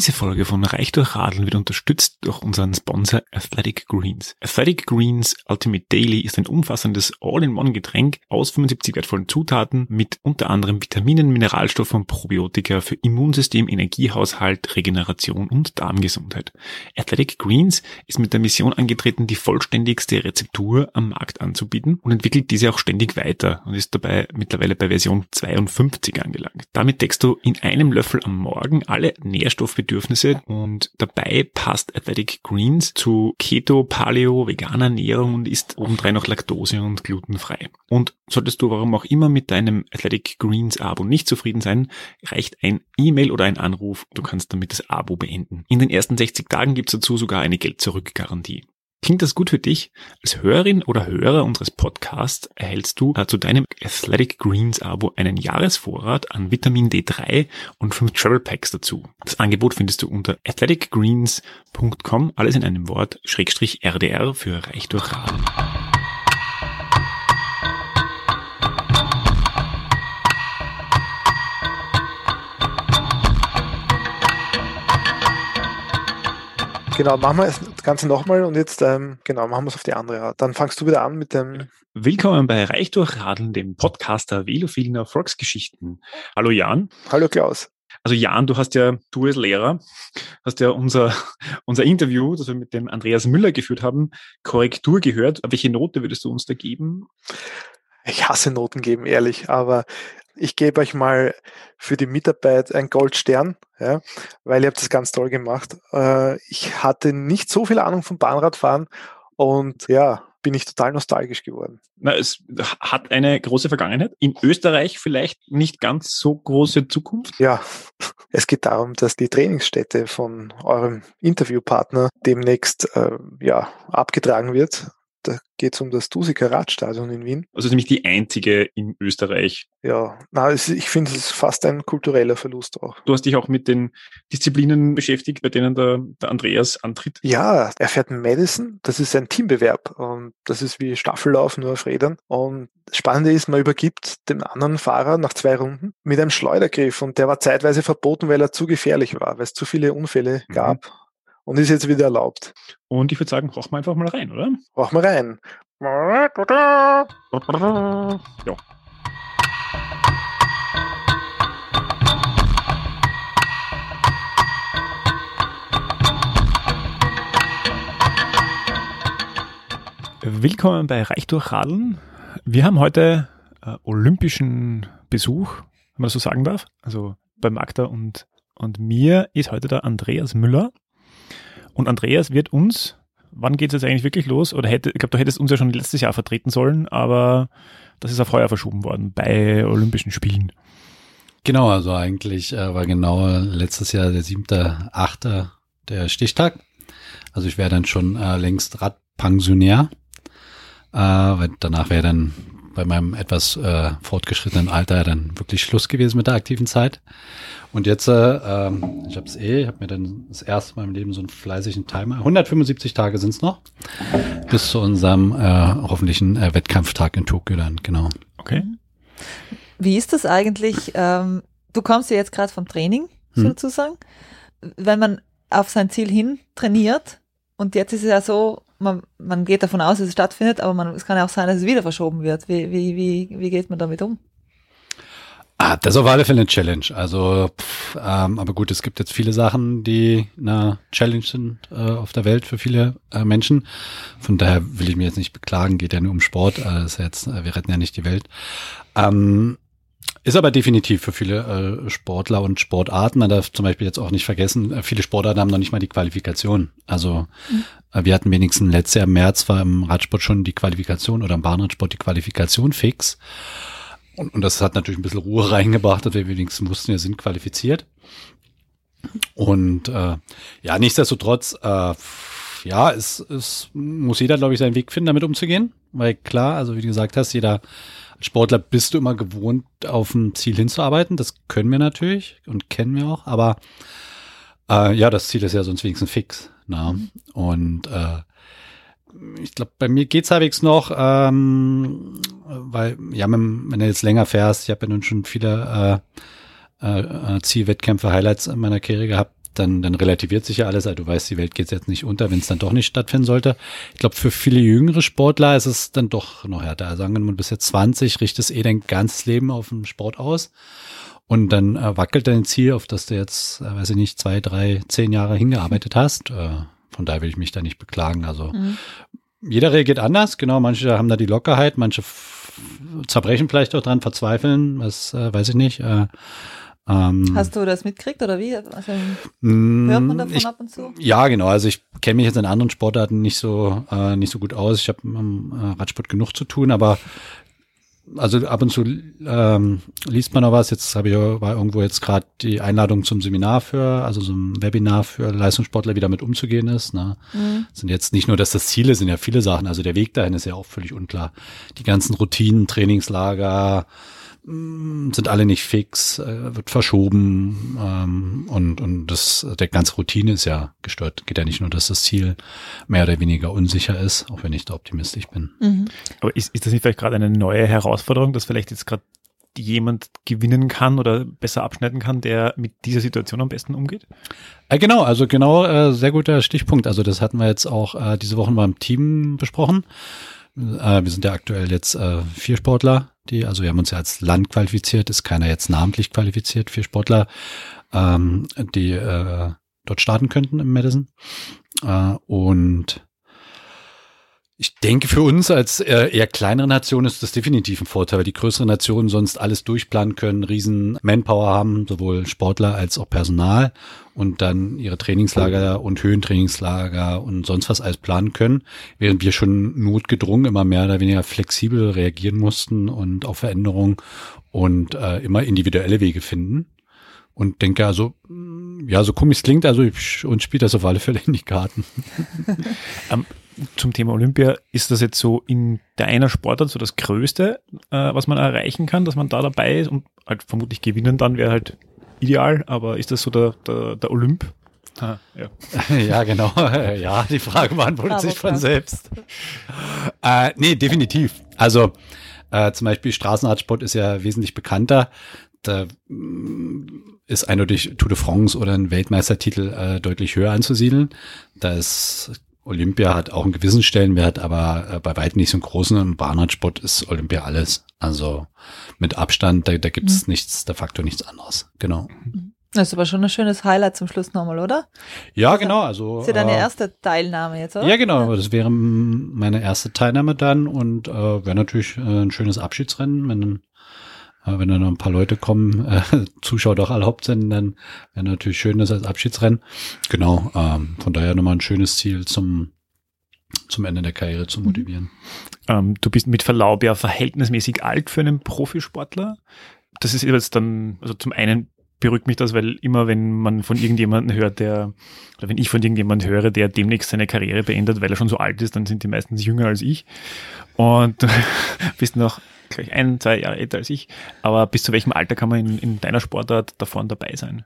Diese Folge von Reich durch Radeln wird unterstützt durch unseren Sponsor Athletic Greens. Athletic Greens Ultimate Daily ist ein umfassendes All-in-One-Getränk aus 75 wertvollen Zutaten mit unter anderem Vitaminen, Mineralstoffen und Probiotika für Immunsystem, Energiehaushalt, Regeneration und Darmgesundheit. Athletic Greens ist mit der Mission angetreten, die vollständigste Rezeptur am Markt anzubieten und entwickelt diese auch ständig weiter und ist dabei mittlerweile bei Version 52 angelangt. Damit deckst du in einem Löffel am Morgen alle Nährstoffbedürfnisse und dabei passt Athletic Greens zu Keto, Paleo, veganer Ernährung und ist obendrein noch laktose- und glutenfrei. Und solltest du warum auch immer mit deinem Athletic Greens Abo nicht zufrieden sein, reicht ein E-Mail oder ein Anruf, du kannst damit das Abo beenden. In den ersten 60 Tagen gibt's dazu sogar eine Geld-Zurück-Garantie. Klingt das gut für dich? Als Hörerin oder Hörer unseres Podcasts erhältst du zu deinem Athletic Greens Abo einen Jahresvorrat an Vitamin D3 und fünf Travel Packs dazu. Das Angebot findest du unter athleticgreens.com, alles in einem Wort, Schrägstrich RDR für Reich durch Raden. Genau, machen wir das Ganze nochmal und jetzt, ähm, genau, machen wir es auf die andere Art. Dann fangst du wieder an mit dem. Willkommen bei Reich durch Radeln, dem Podcaster velophilen Erfolgsgeschichten. Hallo Jan. Hallo Klaus. Also Jan, du hast ja, du als Lehrer, hast ja unser, unser Interview, das wir mit dem Andreas Müller geführt haben, Korrektur gehört. Welche Note würdest du uns da geben? Ich hasse Noten geben, ehrlich, aber ich gebe euch mal für die Mitarbeit ein Goldstern, ja, weil ihr habt das ganz toll gemacht. Äh, ich hatte nicht so viel Ahnung vom Bahnradfahren und ja, bin ich total nostalgisch geworden. Na, es hat eine große Vergangenheit. In Österreich vielleicht nicht ganz so große Zukunft. Ja, es geht darum, dass die Trainingsstätte von eurem Interviewpartner demnächst äh, ja, abgetragen wird geht es um das Dusika Radstadion in Wien. Also nämlich die einzige in Österreich. Ja, na, ich finde, es ist fast ein kultureller Verlust auch. Du hast dich auch mit den Disziplinen beschäftigt, bei denen der, der Andreas antritt? Ja, er fährt Madison. Das ist ein Teambewerb. Und das ist wie Staffellauf, nur auf Rädern. Und das Spannende ist, man übergibt dem anderen Fahrer nach zwei Runden mit einem Schleudergriff. Und der war zeitweise verboten, weil er zu gefährlich war, weil es zu viele Unfälle mhm. Und ist jetzt wieder erlaubt. Und ich würde sagen, brauchen wir einfach mal rein, oder? Brauchen wir rein. Ja. Willkommen bei Reich durch Radeln. Wir haben heute äh, olympischen Besuch, wenn man das so sagen darf. Also bei Magda und, und mir ist heute der Andreas Müller. Und Andreas wird uns, wann geht es jetzt eigentlich wirklich los? Oder hätte, ich glaube, du hättest uns ja schon letztes Jahr vertreten sollen, aber das ist auf heuer verschoben worden bei Olympischen Spielen. Genau, also eigentlich äh, war genau letztes Jahr der siebte, achte der Stichtag. Also ich wäre dann schon äh, längst Radpensionär, äh, weil danach wäre dann bei meinem etwas äh, fortgeschrittenen Alter dann wirklich Schluss gewesen mit der aktiven Zeit. Und jetzt, äh, ähm, ich habe es eh, ich habe mir dann das erste Mal im Leben so einen fleißigen Timer. 175 Tage sind es noch bis zu unserem äh, hoffentlichen äh, Wettkampftag in Tokio dann, genau. Okay. Wie ist das eigentlich? Ähm, du kommst ja jetzt gerade vom Training hm. sozusagen. Wenn man auf sein Ziel hin trainiert und jetzt ist es ja so, man, man geht davon aus, dass es stattfindet, aber man, es kann ja auch sein, dass es wieder verschoben wird. Wie, wie, wie, wie geht man damit um? Ah, das ist auf alle Fälle eine Challenge. Also, pff, ähm, aber gut, es gibt jetzt viele Sachen, die eine Challenge sind äh, auf der Welt für viele äh, Menschen. Von daher will ich mich jetzt nicht beklagen, geht ja nur um Sport. Äh, ist jetzt, äh, wir retten ja nicht die Welt. Ähm, ist aber definitiv für viele äh, Sportler und Sportarten. Man darf zum Beispiel jetzt auch nicht vergessen, äh, viele Sportarten haben noch nicht mal die Qualifikation. Also mhm. äh, wir hatten wenigstens letztes Jahr im März war im Radsport schon die Qualifikation oder im Bahnradsport die Qualifikation fix. Und, und das hat natürlich ein bisschen Ruhe reingebracht, dass wir wenigstens wussten, wir sind qualifiziert. Und äh, ja, nichtsdestotrotz, äh, ja, es, es muss jeder, glaube ich, seinen Weg finden, damit umzugehen. Weil klar, also wie du gesagt hast, jeder Sportler bist du immer gewohnt, auf ein Ziel hinzuarbeiten. Das können wir natürlich und kennen wir auch, aber äh, ja, das Ziel ist ja sonst wenigstens fix. Na? Mhm. Und äh, ich glaube, bei mir geht's halbwegs noch, ähm, weil, ja, wenn, wenn du jetzt länger fährst, ich habe ja nun schon viele äh, äh, Zielwettkämpfe, Highlights in meiner Karriere gehabt, dann, dann relativiert sich ja alles. Also du weißt, die Welt geht jetzt nicht unter, wenn es dann doch nicht stattfinden sollte. Ich glaube, für viele jüngere Sportler ist es dann doch noch härter. Also sagen wir mal, bis jetzt 20, richtest eh dein ganzes Leben auf den Sport aus. Und dann äh, wackelt dein Ziel, auf das du jetzt, äh, weiß ich nicht, zwei, drei, zehn Jahre hingearbeitet hast. Äh, von daher will ich mich da nicht beklagen. Also mhm. jeder reagiert anders, genau. Manche haben da die Lockerheit, manche zerbrechen vielleicht auch dran, verzweifeln, was äh, weiß ich nicht. Äh, ähm, Hast du das mitgekriegt oder wie? Also, hört man davon ich, ab und zu? Ja, genau. Also ich kenne mich jetzt in anderen Sportarten nicht so äh, nicht so gut aus. Ich habe am äh, Radsport genug zu tun, aber also ab und zu ähm, liest man noch was. Jetzt habe ich war irgendwo jetzt gerade die Einladung zum Seminar für, also so ein Webinar für Leistungssportler, wie damit umzugehen ist. Ne? Mhm. Sind jetzt nicht nur, dass das Ziel ist, sind ja viele Sachen. Also der Weg dahin ist ja auch völlig unklar. Die ganzen Routinen, Trainingslager, Mm, sind alle nicht fix, äh, wird verschoben ähm, und, und das, der ganze Routine ist ja gestört. Geht ja nicht nur, dass das Ziel mehr oder weniger unsicher ist, auch wenn ich da optimistisch bin. Mhm. Aber ist, ist das nicht vielleicht gerade eine neue Herausforderung, dass vielleicht jetzt gerade jemand gewinnen kann oder besser abschneiden kann, der mit dieser Situation am besten umgeht? Äh, genau, also genau, äh, sehr guter Stichpunkt. Also das hatten wir jetzt auch äh, diese Woche beim Team besprochen. Äh, wir sind ja aktuell jetzt äh, vier Sportler, die, also wir haben uns ja als Land qualifiziert, ist keiner jetzt namentlich qualifiziert, vier Sportler, ähm, die äh, dort starten könnten im Madison. Äh, und ich denke, für uns als eher, eher kleinere Nation ist das definitiv ein Vorteil, weil die größeren Nationen sonst alles durchplanen können, riesen Manpower haben, sowohl Sportler als auch Personal und dann ihre Trainingslager und Höhentrainingslager und sonst was alles planen können, während wir schon notgedrungen immer mehr oder weniger flexibel reagieren mussten und auf Veränderungen und äh, immer individuelle Wege finden. Und denke also, ja, so komisch klingt, also ich, uns spielt das auf alle Fälle in die Karten. um, zum Thema Olympia, ist das jetzt so in deiner Sportart so das Größte, äh, was man erreichen kann, dass man da dabei ist und halt vermutlich gewinnen dann wäre halt ideal, aber ist das so der, der, der Olymp? Ah, ja. ja, genau. Ja, die Frage beantwortet aber sich von klar. selbst. Äh, nee, definitiv. Also äh, zum Beispiel Straßenradsport ist ja wesentlich bekannter. Da mm, ist eindeutig Tour de France oder ein Weltmeistertitel äh, deutlich höher anzusiedeln. Da ist Olympia hat auch einen gewissen Stellenwert, aber äh, bei weitem nicht so einen großen. Im Bahnradsport ist Olympia alles. Also mit Abstand, da, da gibt es mhm. nichts, der Faktor nichts anderes. Genau. Das ist aber schon ein schönes Highlight zum Schluss nochmal, oder? Ja, also, genau. Also, ist ja deine äh, erste Teilnahme jetzt, oder? Ja, genau. Das wäre meine erste Teilnahme dann und äh, wäre natürlich äh, ein schönes Abschiedsrennen, wenn wenn da noch ein paar Leute kommen, äh, Zuschauer doch erlaubt sind, dann wäre natürlich schön, das als Abschiedsrennen. Genau, ähm, von daher nochmal ein schönes Ziel zum, zum Ende der Karriere zu mhm. motivieren. Ähm, du bist mit Verlaub ja verhältnismäßig alt für einen Profisportler. Das ist jetzt dann, also zum einen beruhigt mich das, weil immer wenn man von irgendjemandem hört, der, oder wenn ich von irgendjemandem höre, der demnächst seine Karriere beendet, weil er schon so alt ist, dann sind die meistens jünger als ich. Und du bist noch gleich ein, zwei Jahre älter als ich. Aber bis zu welchem Alter kann man in, in deiner Sportart davon dabei sein?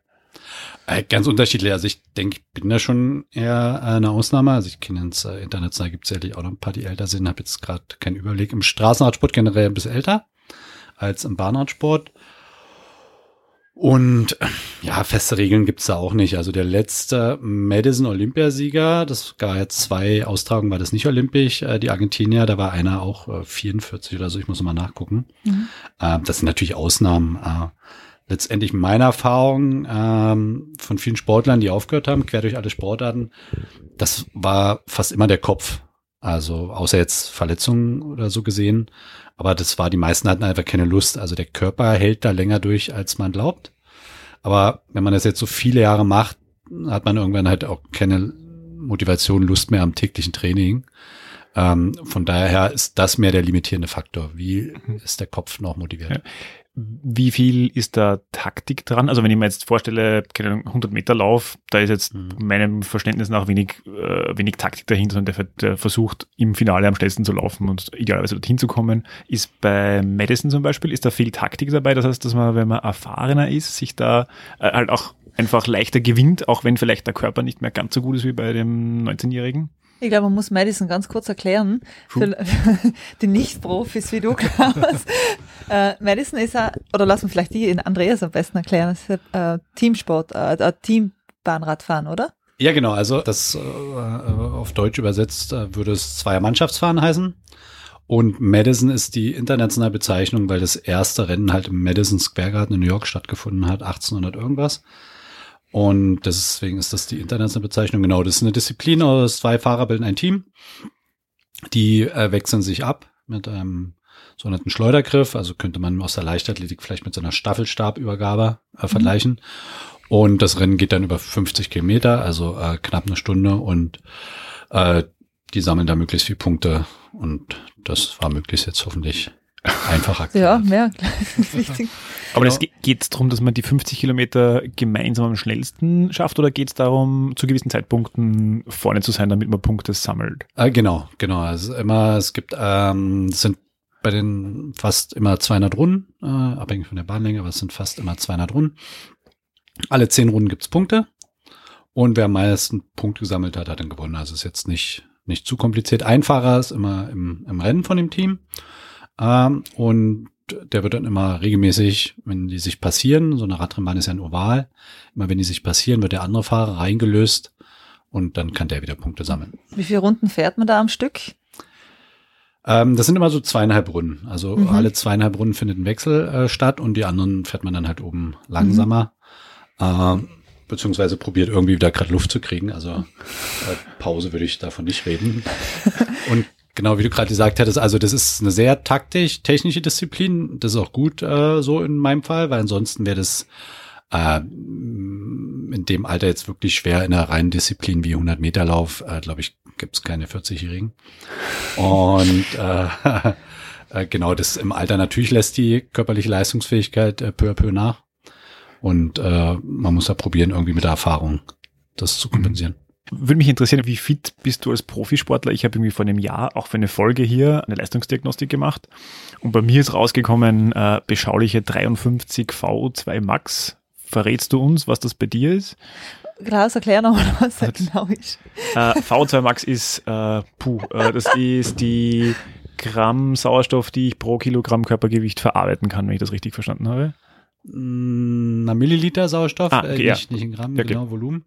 Äh, ganz unterschiedlich. Also ich denke, ich bin da schon eher eine Ausnahme. Also ich kenne ins äh, international gibt es sicherlich auch noch ein paar, die älter sind. Habe jetzt gerade keinen Überblick. Im Straßenradsport generell ein bisschen älter als im Bahnradsport. Und ja, feste Regeln gibt's da auch nicht. Also der letzte Madison Olympiasieger, das gab jetzt zwei Austragungen, war das nicht olympisch, äh, die Argentinier, da war einer auch äh, 44 oder so, ich muss mal nachgucken. Mhm. Äh, das sind natürlich Ausnahmen. Äh, letztendlich meine Erfahrung ähm, von vielen Sportlern, die aufgehört haben, quer durch alle Sportarten, das war fast immer der Kopf. Also außer jetzt Verletzungen oder so gesehen. Aber das war, die meisten hatten einfach keine Lust. Also der Körper hält da länger durch, als man glaubt. Aber wenn man das jetzt so viele Jahre macht, hat man irgendwann halt auch keine Motivation, Lust mehr am täglichen Training. Ähm, von daher ist das mehr der limitierende Faktor. Wie mhm. ist der Kopf noch motiviert? Ja. Wie viel ist da Taktik dran? Also wenn ich mir jetzt vorstelle, keine Ahnung, 100 Meter Lauf, da ist jetzt mhm. meinem Verständnis nach wenig, äh, wenig Taktik dahinter, sondern der, der, versucht im Finale am schnellsten zu laufen und idealerweise dorthin zu kommen. Ist bei Madison zum Beispiel, ist da viel Taktik dabei? Das heißt, dass man, wenn man erfahrener ist, sich da äh, halt auch einfach leichter gewinnt, auch wenn vielleicht der Körper nicht mehr ganz so gut ist wie bei dem 19-Jährigen? Ich glaube, man muss Madison ganz kurz erklären, für die Nicht-Profis wie du, Klaus. äh, Madison ist ja, oder lassen wir vielleicht die in Andreas am besten erklären, das ist äh, Teamsport, äh, ein Team Bahnrad fahren, oder? Ja, genau. Also das äh, auf Deutsch übersetzt äh, würde es Zweier-Mannschaftsfahren heißen. Und Madison ist die internationale Bezeichnung, weil das erste Rennen halt im Madison Square Garden in New York stattgefunden hat, 1800 irgendwas. Und deswegen ist das die internationale Bezeichnung. Genau, das ist eine Disziplin aus zwei Fahrer bilden ein Team. Die äh, wechseln sich ab mit einem sogenannten Schleudergriff. Also könnte man aus der Leichtathletik vielleicht mit so einer Staffelstabübergabe äh, vergleichen. Mhm. Und das Rennen geht dann über 50 Kilometer, also äh, knapp eine Stunde. Und äh, die sammeln da möglichst viele Punkte. Und das war möglichst jetzt hoffentlich einfacher. ja, mehr. Wichtig. Aber genau. geht es darum, dass man die 50 Kilometer gemeinsam am schnellsten schafft oder geht es darum, zu gewissen Zeitpunkten vorne zu sein, damit man Punkte sammelt? Äh, genau, genau. Also immer, es gibt, ähm, es sind bei den fast immer 200 Runden, äh, abhängig von der Bahnlänge, aber es sind fast immer 200 Runden. Alle zehn Runden gibt's Punkte. Und wer am meisten Punkte gesammelt hat, hat dann gewonnen. Also ist jetzt nicht, nicht zu kompliziert. Ein Fahrer ist immer im, im Rennen von dem Team. Ähm, und der wird dann immer regelmäßig, wenn die sich passieren, so eine Radrennbahn ist ja ein Oval, immer wenn die sich passieren, wird der andere Fahrer reingelöst und dann kann der wieder Punkte sammeln. Wie viele Runden fährt man da am Stück? Ähm, das sind immer so zweieinhalb Runden. Also mhm. alle zweieinhalb Runden findet ein Wechsel äh, statt und die anderen fährt man dann halt oben langsamer. Mhm. Äh, beziehungsweise probiert irgendwie wieder gerade Luft zu kriegen. Also äh, Pause würde ich davon nicht reden. Und Genau, wie du gerade gesagt hattest, also das ist eine sehr taktisch, technische Disziplin. Das ist auch gut äh, so in meinem Fall, weil ansonsten wäre das äh, in dem Alter jetzt wirklich schwer in einer reinen Disziplin wie 100 Meter Lauf. Äh, Glaube ich, gibt es keine 40-Jährigen. Und äh, äh, genau, das im Alter natürlich lässt die körperliche Leistungsfähigkeit äh, peu à peu nach. Und äh, man muss da probieren, irgendwie mit der Erfahrung das zu kompensieren. Würde mich interessieren, wie fit bist du als Profisportler? Ich habe irgendwie vor einem Jahr auch für eine Folge hier eine Leistungsdiagnostik gemacht und bei mir ist rausgekommen äh, beschauliche 53 V2 Max. Verrätst du uns, was das bei dir ist? Klaus, erklär nochmal, was das genau ist. Äh, V2 Max ist, äh, puh, äh, das ist die Gramm Sauerstoff, die ich pro Kilogramm Körpergewicht verarbeiten kann, wenn ich das richtig verstanden habe. Na, Milliliter Sauerstoff, ah, okay, äh, nicht, ja. nicht in Gramm, okay. genau Volumen.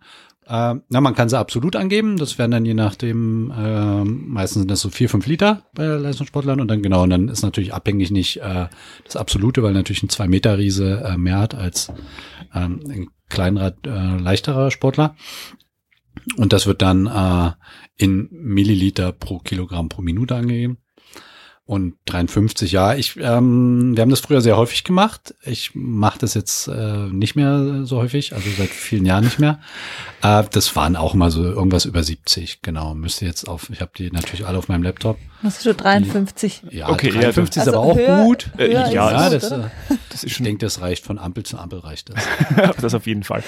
Äh, na, man kann sie absolut angeben. Das wären dann je nachdem, äh, meistens sind das so vier, fünf Liter bei Leistungssportlern und dann genau, und dann ist natürlich abhängig nicht äh, das Absolute, weil natürlich ein zwei Meter Riese äh, mehr hat als ähm, ein kleinerer, äh, leichterer Sportler. Und das wird dann äh, in Milliliter pro Kilogramm pro Minute angegeben. Und 53, ja, ich, ähm, wir haben das früher sehr häufig gemacht. Ich mache das jetzt äh, nicht mehr so häufig, also seit vielen Jahren nicht mehr. Äh, das waren auch mal so irgendwas über 70, genau. Müsste jetzt auf, ich habe die natürlich alle auf meinem Laptop. Hast du schon 53? Die, ja, okay, 53 ja, ist also aber auch höher, gut. Höher ja, ja das, das, das ist ich denke, das reicht von Ampel zu Ampel reicht das. das auf jeden Fall.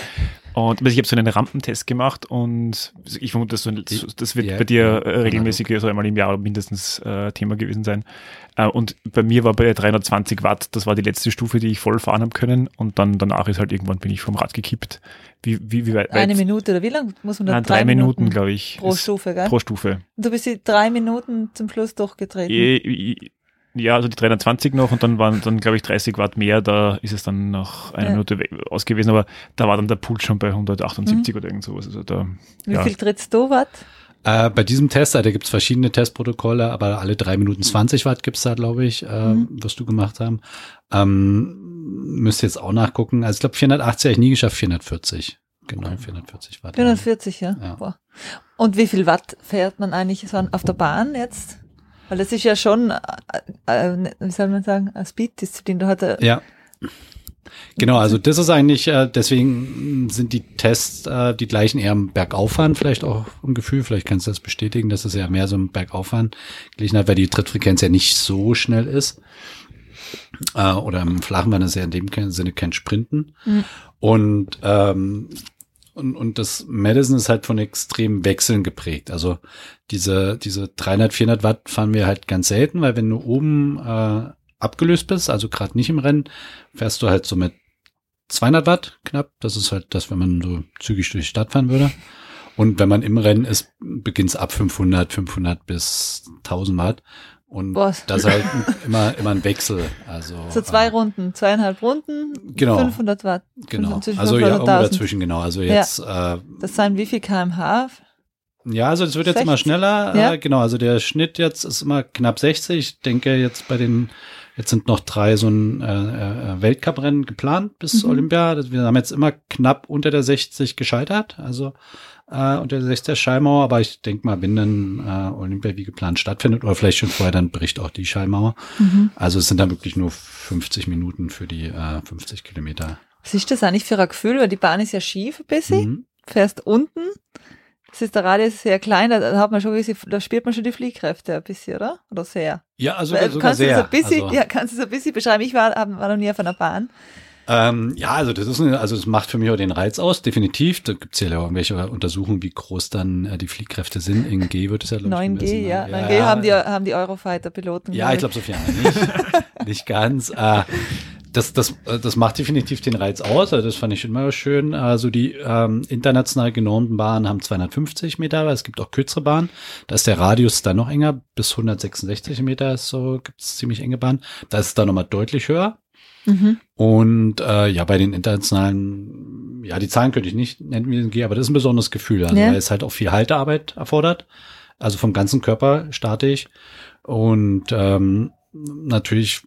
Und ich habe so einen Rampentest gemacht und ich vermute, das, das wird ja, bei dir ja, regelmäßig so einmal im Jahr mindestens äh, Thema gewesen sein. Äh, und bei mir war bei 320 Watt, das war die letzte Stufe, die ich voll fahren habe können. Und dann danach ist halt irgendwann bin ich vom Rad gekippt. Wie, wie, wie weit? Eine Minute oder wie lang muss man da? Nein, drei, drei Minuten, Minuten glaube ich. Pro Stufe, gell? Pro Stufe. Du bist die drei Minuten zum Schluss durchgetreten. Ja, also die 320 noch und dann waren dann, glaube ich, 30 Watt mehr. Da ist es dann nach einer ja. Minute aus gewesen, aber da war dann der Puls schon bei 178 mhm. oder irgend sowas. Also da, Wie ja. viel trittst du Watt? Äh, bei diesem Test, da gibt es verschiedene Testprotokolle, aber alle drei Minuten 20 Watt gibt's da, glaube ich, äh, mhm. was du gemacht haben. Ähm, müsst jetzt auch nachgucken. Also ich glaube 480 habe ich nie geschafft, 440. Genau, 440 Watt. 440, ja. ja. Und wie viel Watt fährt man eigentlich so auf der Bahn jetzt? Weil das ist ja schon, äh, äh, wie soll man sagen, eine Speed-Disziplin. Du hatte ja. Genau, also das ist eigentlich, äh, deswegen sind die Tests äh, die gleichen eher im Bergauffahren, vielleicht auch im Gefühl, vielleicht kannst du das bestätigen, dass es ja mehr so im Bergauffahren gelegen hat, weil die Trittfrequenz ja nicht so schnell ist. Äh, oder im Flachen war das ja in dem Sinne kein Sprinten. Mhm. Und ähm, und, und das Madison ist halt von extremen Wechseln geprägt. Also diese, diese 300, 400 Watt fahren wir halt ganz selten, weil wenn du oben äh, abgelöst bist, also gerade nicht im Rennen, fährst du halt so mit 200 Watt knapp. Das ist halt das, wenn man so zügig durch die Stadt fahren würde. Und wenn man im Rennen ist, beginnt es ab 500, 500 bis 1000 Watt. Und Was? das halt immer, immer ein Wechsel. Also, So zwei äh, Runden, zweieinhalb Runden, Genau. 500 Watt. Genau. zwischen Also ja, 500 irgendwo 1000. dazwischen, genau. Also jetzt, äh, Das sind wie viel kmh? ja, also es wird jetzt immer 60? schneller. Ja. Äh, genau, also der Schnitt jetzt ist immer knapp 60. Ich denke jetzt bei den, jetzt sind noch drei so ein äh, äh, Weltcuprennen geplant bis Mhm. Olympia. Wir haben jetzt immer knapp unter der 60 gescheitert. Also äh, unter der 60er Schallmauer, aber ich denke mal, wenn dann äh, Olympia wie geplant stattfindet oder vielleicht schon vorher, dann bricht auch die Schallmauer. Mhm. Also es sind dann wirklich nur 50 Minuten für die äh, 50 Kilometer. Was ist das eigentlich für ein Gefühl? Weil die Bahn ist ja schief ein bisschen. Mhm. Fährst unten. Das ist der Radius sehr klein, da, hat man schon, bisschen- da spürt man schon die Fliehkräfte ein bisschen, oder? Oder sehr? Ja, also Weil, sogar kannst du sehr. das ein bisschen, also, ja, kannst du das ein bisschen beschreiben? Ich war, war noch nie auf einer Bahn. ähm, ja, also das ist also das macht für mich auch den Reiz aus, definitiv. Da gibt's ja irgendwelche Untersuchungen, wie groß dann äh, die Fliehkräfte sind. In G wird es ja glaub ich, 9G, gemessen, ja. ne? 9G haben die, haben die Eurofighter-Piloten. Ja, ich glaube, so viel nicht. nicht ganz. Äh, das, das, äh, das macht definitiv den Reiz aus. Also das fand ich immer schön. Also die ähm, international genormten Bahnen haben 250 Meter, aber es gibt auch kürzere Bahnen. Da ist der Radius dann noch enger, bis 166 Meter ist so, gibt es ziemlich enge Bahnen. Da ist es dann nochmal deutlich höher. Mhm. Und äh, ja, bei den internationalen, ja, die Zahlen könnte ich nicht nennen, aber das ist ein besonderes Gefühl, also, Ja. weil es halt auch viel Haltearbeit erfordert, also vom ganzen Körper statisch und ähm, natürlich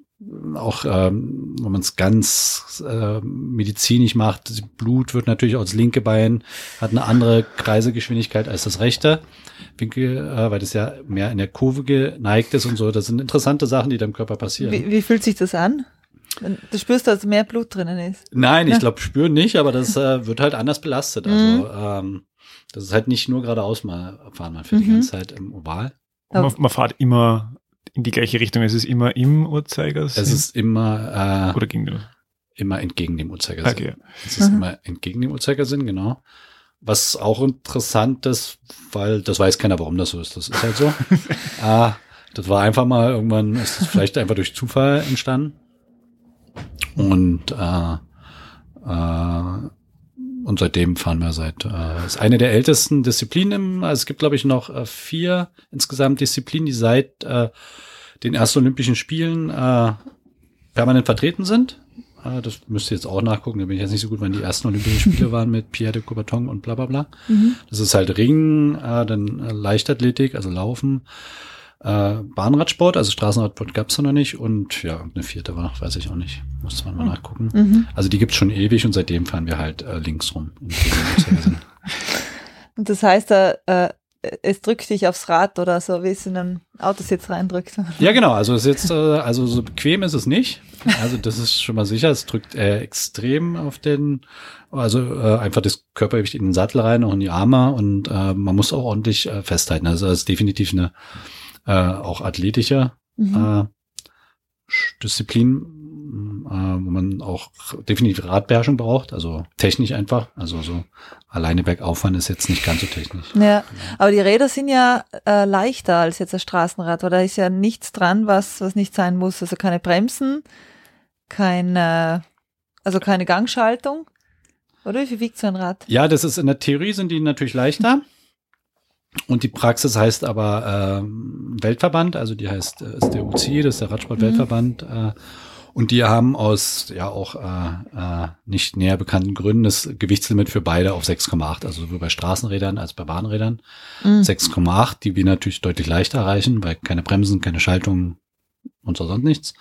auch, ähm, wenn man es ganz äh, medizinisch macht, das Blut wird natürlich auch das linke Bein, hat eine andere Kreisegeschwindigkeit als das rechte Winkel, äh, weil das ja mehr in der Kurve geneigt ist und so. Das sind interessante Sachen, die da im Körper passieren. Wie, wie fühlt sich das an? Du spürst, dass mehr Blut drinnen ist. Nein, ich glaube, spüren nicht, aber das äh, wird halt anders belastet. Also ähm, das ist halt nicht nur geradeaus mal fahren, man fährt die Mhm. ganze Zeit im Oval. Man, man fährt immer in die gleiche Richtung. Es ist immer im Uhrzeigersinn. Es ist immer äh, oder gegen den. immer entgegen dem Uhrzeigersinn. Okay. Es ist Mhm. immer entgegen dem Uhrzeigersinn, genau. Was auch interessant ist, weil das weiß keiner, warum das so ist. Das ist halt so. ah, das war einfach mal irgendwann, ist das vielleicht einfach durch Zufall entstanden. Und äh, äh, und seitdem fahren wir seit, äh, ist eine der ältesten Disziplinen. Im, also es gibt, glaube ich, noch äh, vier insgesamt Disziplinen, die seit äh, den ersten Olympischen Spielen äh, permanent vertreten sind. Äh, das müsst ihr jetzt auch nachgucken, da bin ich jetzt nicht so gut, wann die ersten Olympischen Spiele waren mit Pierre de Coubertin und bla bla bla. Mhm. Das ist halt Ringen, äh, dann äh, Leichtathletik, also Laufen, äh, Bahnradsport, also Straßenradsport gab's da noch nicht und ja, irgendeine vierte war noch, weiß ich auch nicht. Muss man mal nachgucken. Mhm. Also die gibt's schon ewig und seitdem fahren wir halt äh, links rum. Und das heißt, äh, äh, es drückt dich aufs Rad oder so, wie es in einen Autositz reindrückt. ja, genau. Also es ist jetzt, äh, also so bequem ist es nicht. Also das ist schon mal sicher. Es drückt äh, extrem auf den, also äh, einfach das Körpergewicht in den Sattel rein, auch in die Arme und äh, man muss auch ordentlich äh, festhalten. Also es ist definitiv eine äh, auch athletische Mhm. äh, Disziplin, äh, wo man auch definitiv Radbeherrschung braucht, also technisch einfach. Also so alleine bergauf fahren ist jetzt nicht ganz so technisch. Ja, aber die Räder sind ja äh, leichter als jetzt ein Straßenrad, weil da ist ja nichts dran, was, was nicht sein muss. Also keine Bremsen, kein, äh, also keine Gangschaltung. Oder wie viel wiegt so ein Rad? Ja, das ist in der Theorie sind die natürlich leichter. Und die Praxis heißt aber ähm, Weltverband, also die heißt äh, ist der UCI, das ist der Radsport-Weltverband. Äh, und die haben aus ja auch äh, äh, nicht näher bekannten Gründen das Gewichtslimit für beide auf 6,8, also sowohl bei Straßenrädern als bei Bahnrädern. Mhm. 6,8, die wir natürlich deutlich leichter erreichen, weil keine Bremsen, keine Schaltung und so sonst nichts.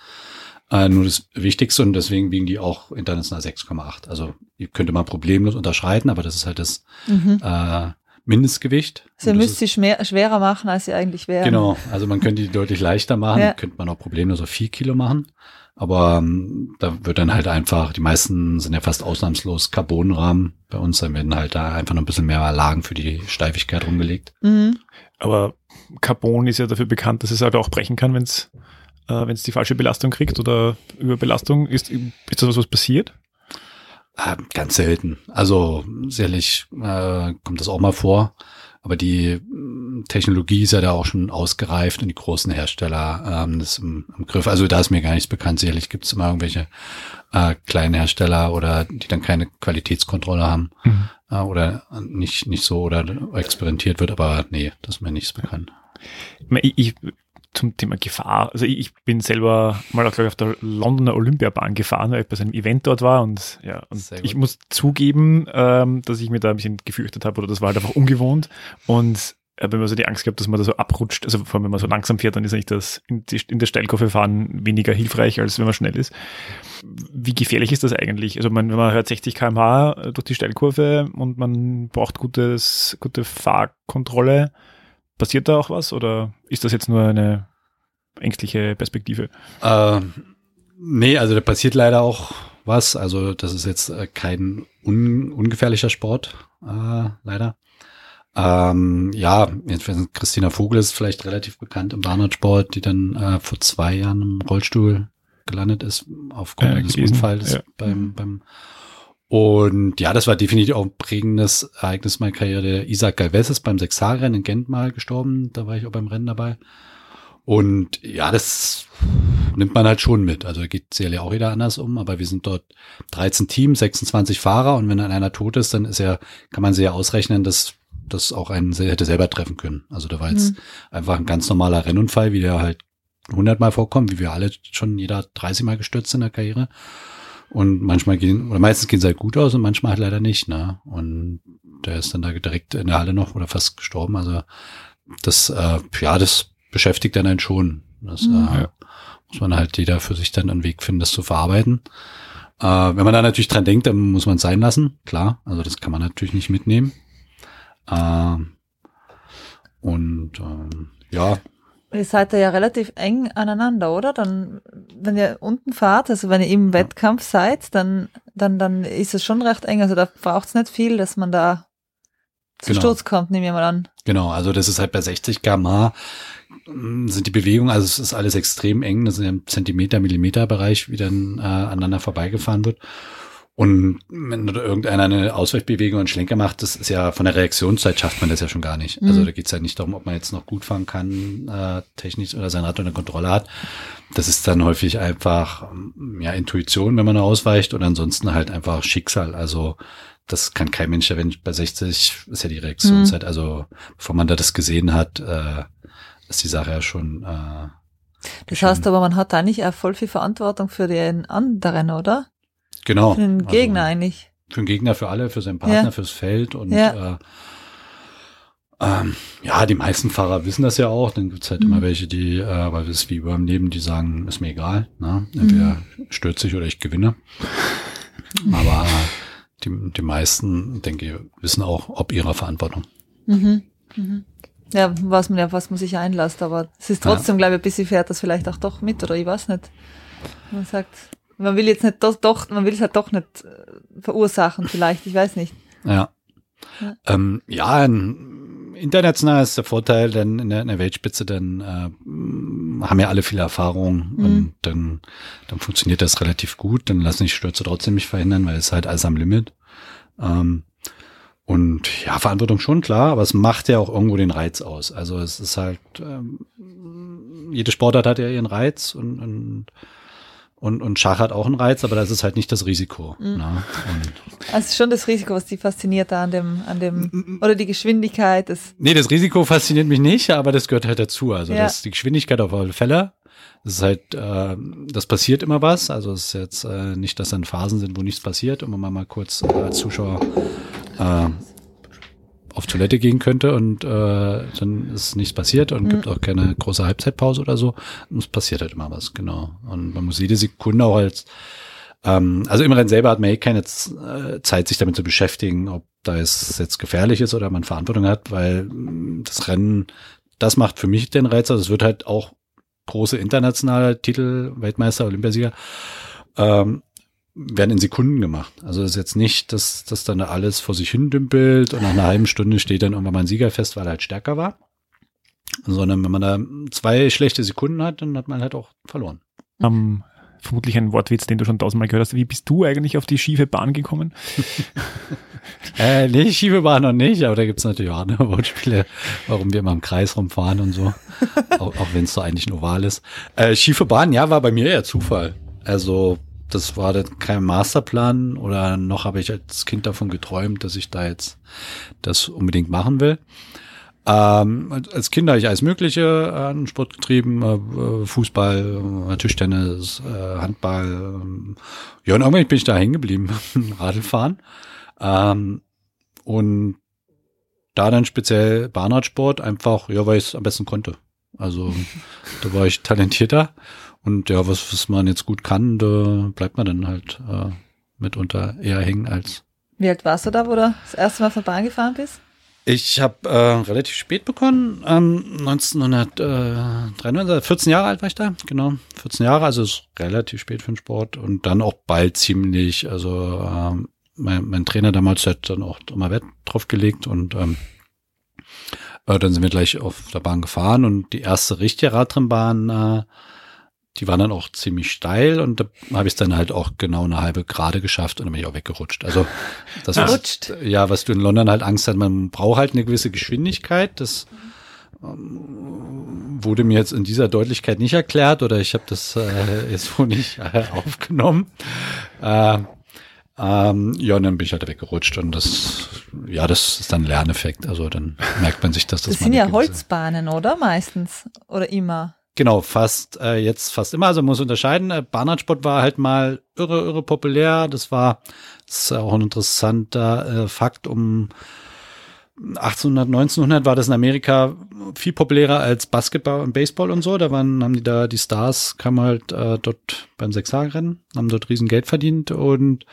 Äh, nur das Wichtigste und deswegen wiegen die auch international 6,8. Also die könnte man problemlos unterschreiten, aber das ist halt das Mhm. äh, Mindestgewicht. Also müsst sie schwer, schwerer machen, als sie eigentlich wären. Genau, also man könnte die deutlich leichter machen, Ja. könnte man auch problemlos auf vier Kilo machen. Aber ähm, da wird dann halt einfach, die meisten sind ja fast ausnahmslos Carbonrahmen bei uns, dann werden halt da einfach noch ein bisschen mehr Lagen für die Steifigkeit rumgelegt. Mhm. Aber Carbon ist ja dafür bekannt, dass es halt auch brechen kann, wenn es äh, wenn's die falsche Belastung kriegt oder Überbelastung. Ist, ist das was, was passiert? Äh, ganz selten. Also sicherlich äh, kommt das auch mal vor. Aber die mh, Technologie ist ja da auch schon ausgereift und die großen Hersteller ähm, das im, im Griff. Also da ist mir gar nichts bekannt. Sicherlich gibt es immer irgendwelche äh, kleinen Hersteller oder die dann keine Qualitätskontrolle haben Mhm. äh, oder nicht nicht so oder experimentiert wird. Aber nee, das ist mir nichts bekannt. Ich, ich, zum Thema Gefahr. Also ich, ich bin selber mal auch, ich, auf der Londoner Olympiabahn gefahren, weil ich bei seinem Event dort war und ja, und ich muss zugeben, ähm, dass ich mir da ein bisschen gefürchtet habe oder das war halt einfach ungewohnt und wenn man so die Angst gehabt, dass man da so abrutscht, also vor allem wenn man so langsam fährt, dann ist eigentlich das in, die, in der Steilkurve fahren weniger hilfreich, als wenn man schnell ist. Wie gefährlich ist das eigentlich? Also man, wenn man hört 60 km/h durch die Steilkurve und man braucht gutes, gute Fahrkontrolle, passiert da auch was oder ist das jetzt nur eine ängstliche Perspektive? Äh, nee, also da passiert leider auch was. Also das ist jetzt äh, kein un, ungefährlicher Sport, äh, leider. Ähm, ja, jetzt Christina Vogel ist vielleicht relativ bekannt im Bahnradsport, die dann äh, vor zwei Jahren im Rollstuhl gelandet ist aufgrund Ja, eines gewesen, Unfalls ja. beim, beim und ja, das war definitiv auch ein prägendes Ereignis meiner Karriere. Isaac Galvez ist beim Sechshaarrennen in Gent mal gestorben. Da war ich auch beim Rennen dabei. Und ja, das nimmt man halt schon mit. Also geht sicherlich auch jeder anders um, aber wir sind dort 13 Teams, 26 Fahrer und wenn dann einer tot ist, dann ist ja, kann man sich ja ausrechnen, dass das auch einen hätte selber treffen können. Also da war jetzt einfach ein ganz normaler Rennunfall, wie der halt 100 Mal vorkommt, wie wir alle schon jeder 30 Mal gestürzt in der Karriere. Und manchmal gehen, oder meistens gehen sie halt gut aus und manchmal halt leider nicht, ne? Und der ist dann da direkt in der Halle noch oder fast gestorben. Also das, äh, ja, das beschäftigt dann einen schon. Das Mhm. äh, muss man halt jeder für sich dann einen Weg finden, das zu verarbeiten. Äh, wenn man da natürlich dran denkt, dann muss man es sein lassen, klar. Also das kann man natürlich nicht mitnehmen. Ähm, und ähm, ja, Ihr seid da ja relativ eng aneinander, oder? Dann, wenn ihr unten fahrt, also wenn ihr im Wettkampf seid, dann, dann, dann ist es schon recht eng. Also da braucht es nicht viel, dass man da zu Genau. Sturz kommt, nehme ich mal an. Genau, also das ist halt bei 60 km/h mm, sind die Bewegungen, also es ist alles extrem eng, das ist ja im Zentimeter, Millimeter Bereich, wie dann äh, aneinander vorbeigefahren wird. Und wenn da irgendeiner eine Ausweichbewegung und Schlenker macht, das ist ja von der Reaktionszeit schafft man das ja schon gar nicht. Also Mhm. da geht's ja nicht darum, ob man jetzt noch gut fahren kann, äh, technisch oder sein Rad unter Kontrolle hat. Das ist dann häufig einfach ähm, ja Intuition, wenn man ausweicht oder ansonsten halt einfach Schicksal. Also das kann kein Mensch, der wenn bei 60 ist ja die Reaktionszeit. Also bevor man da das gesehen hat, äh, ist die Sache ja schon. Äh, Das Schon. heißt aber, man hat eigentlich auch voll viel Verantwortung für den anderen, oder? Genau. Für den Also Gegner eigentlich. Für den Gegner, für alle, für seinen Partner, Ja. fürs Feld und Ja. äh, ähm, ja, die meisten Fahrer wissen das ja auch. Dann gibt's halt Mhm. immer welche, die, äh, weil es wie über dem Leben, die sagen, ist mir egal. Ne? Entweder Mhm. stürze ich oder ich gewinne. Aber die, die meisten, denke ich, wissen auch, ob ihrer Verantwortung. Mhm. Mhm. Ja, was man ja, was man sich einlässt, aber es ist Ja. trotzdem, glaube ich, ein bisschen fährt das vielleicht auch doch mit, oder ich weiß nicht. Man sagt, man will jetzt nicht doch, doch man will es halt doch nicht äh, verursachen, vielleicht, ich weiß nicht. Ja. Ja. Ähm, ja, in, international ist der Vorteil, denn in der, in der Weltspitze, dann äh, haben ja alle viel Erfahrung Mhm. und dann, dann funktioniert das relativ gut. Dann lassen sich Stürze trotzdem nicht verhindern, weil es halt alles am Limit. Ähm, und ja, Verantwortung schon klar, aber es macht ja auch irgendwo den Reiz aus. Also es ist halt, ähm, jede Sportart hat ja ihren Reiz und, und und, und Schach hat auch einen Reiz, aber das ist halt nicht das Risiko. Mhm. Ne? Also schon das Risiko, was die fasziniert da an dem, an dem, oder die Geschwindigkeit, das, Nee, das Risiko fasziniert mich nicht, aber das gehört halt dazu. Also Ja. das die Geschwindigkeit auf alle Fälle. Das ist halt, äh, das passiert immer was. Also es ist jetzt äh, nicht, dass dann Phasen sind, wo nichts passiert und man mal kurz äh, als Zuschauer äh, auf Toilette gehen könnte und äh, dann ist nichts passiert und gibt auch keine große Halbzeitpause oder so. Und es passiert halt immer was, genau. Und man muss jede Sekunde auch als ähm, also im Rennen selber hat man eh keine äh, Zeit, sich damit zu beschäftigen, ob da es jetzt gefährlich ist oder man Verantwortung hat, weil mm, das Rennen, das macht für mich den Reiz aus. Es wird halt auch große internationale Titel, Weltmeister, Olympiasieger, ähm, werden in Sekunden gemacht. Also es ist jetzt nicht, dass, dass dann da alles vor sich hin dümpelt und nach einer halben Stunde steht dann irgendwann mal ein Sieger fest, weil er halt stärker war. Sondern wenn man da zwei schlechte Sekunden hat, dann hat man halt auch verloren. Ähm, vermutlich ein Wortwitz, den du schon tausendmal gehört hast. Wie bist du eigentlich auf die schiefe Bahn gekommen? Äh, nee, schiefe Bahn noch nicht, aber da gibt's natürlich auch andere Wortspiele, warum wir immer im Kreis rumfahren und so. auch auch wenn es so eigentlich ein Oval ist. Äh, schiefe Bahn, ja, war bei mir eher Zufall. Also, das war dann kein Masterplan oder noch habe ich als Kind davon geträumt, dass ich da jetzt das unbedingt machen will. Ähm, als Kind habe ich alles Mögliche an Sport getrieben, äh, Fußball, äh, Tischtennis, äh, Handball. Ähm, ja, und irgendwann bin ich da hängen geblieben, Radlfahren. Ähm, und da dann speziell Bahnradsport einfach, ja, weil ich es am besten konnte. Also da war ich talentierter und ja, was, was man jetzt gut kann, da bleibt man dann halt äh, mitunter eher hängen als. Wie alt warst du da, wo du das erste Mal von Bahn gefahren bist? Ich habe äh, relativ spät begonnen, ähm, 1993, 14 Jahre alt war ich da, genau, 14 Jahre, also ist relativ spät für den Sport und dann auch bald ziemlich, also ähm, mein, mein Trainer damals hat dann auch immer Wert drauf gelegt und ähm, äh, dann sind wir gleich auf der Bahn gefahren und die erste richtige Radrennbahn, äh, die war dann auch ziemlich steil und da habe ich es dann halt auch genau eine halbe Gerade geschafft und dann bin ich auch weggerutscht. Also das was, ja, was du in London halt Angst hast, man braucht halt eine gewisse Geschwindigkeit. Das ähm, wurde mir jetzt in dieser Deutlichkeit nicht erklärt oder ich habe das äh, jetzt wohl nicht äh, aufgenommen. Äh, ähm, ja, und dann bin ich halt weggerutscht und das, ja, das ist dann ein Lerneffekt. Also dann merkt man sich, dass das. Das sind ja Holzbahnen, oder? Meistens. Oder immer. Genau, fast äh, jetzt fast immer. Also man muss unterscheiden. Äh, Bahnradsport war halt mal irre, irre populär. Das war das ist auch ein interessanter äh, Fakt. Um 1800, 1900 war das in Amerika viel populärer als Basketball und Baseball und so. Da waren, haben die da, die Stars kamen halt äh, dort beim Sechshagerennen, haben dort riesen Geld verdient und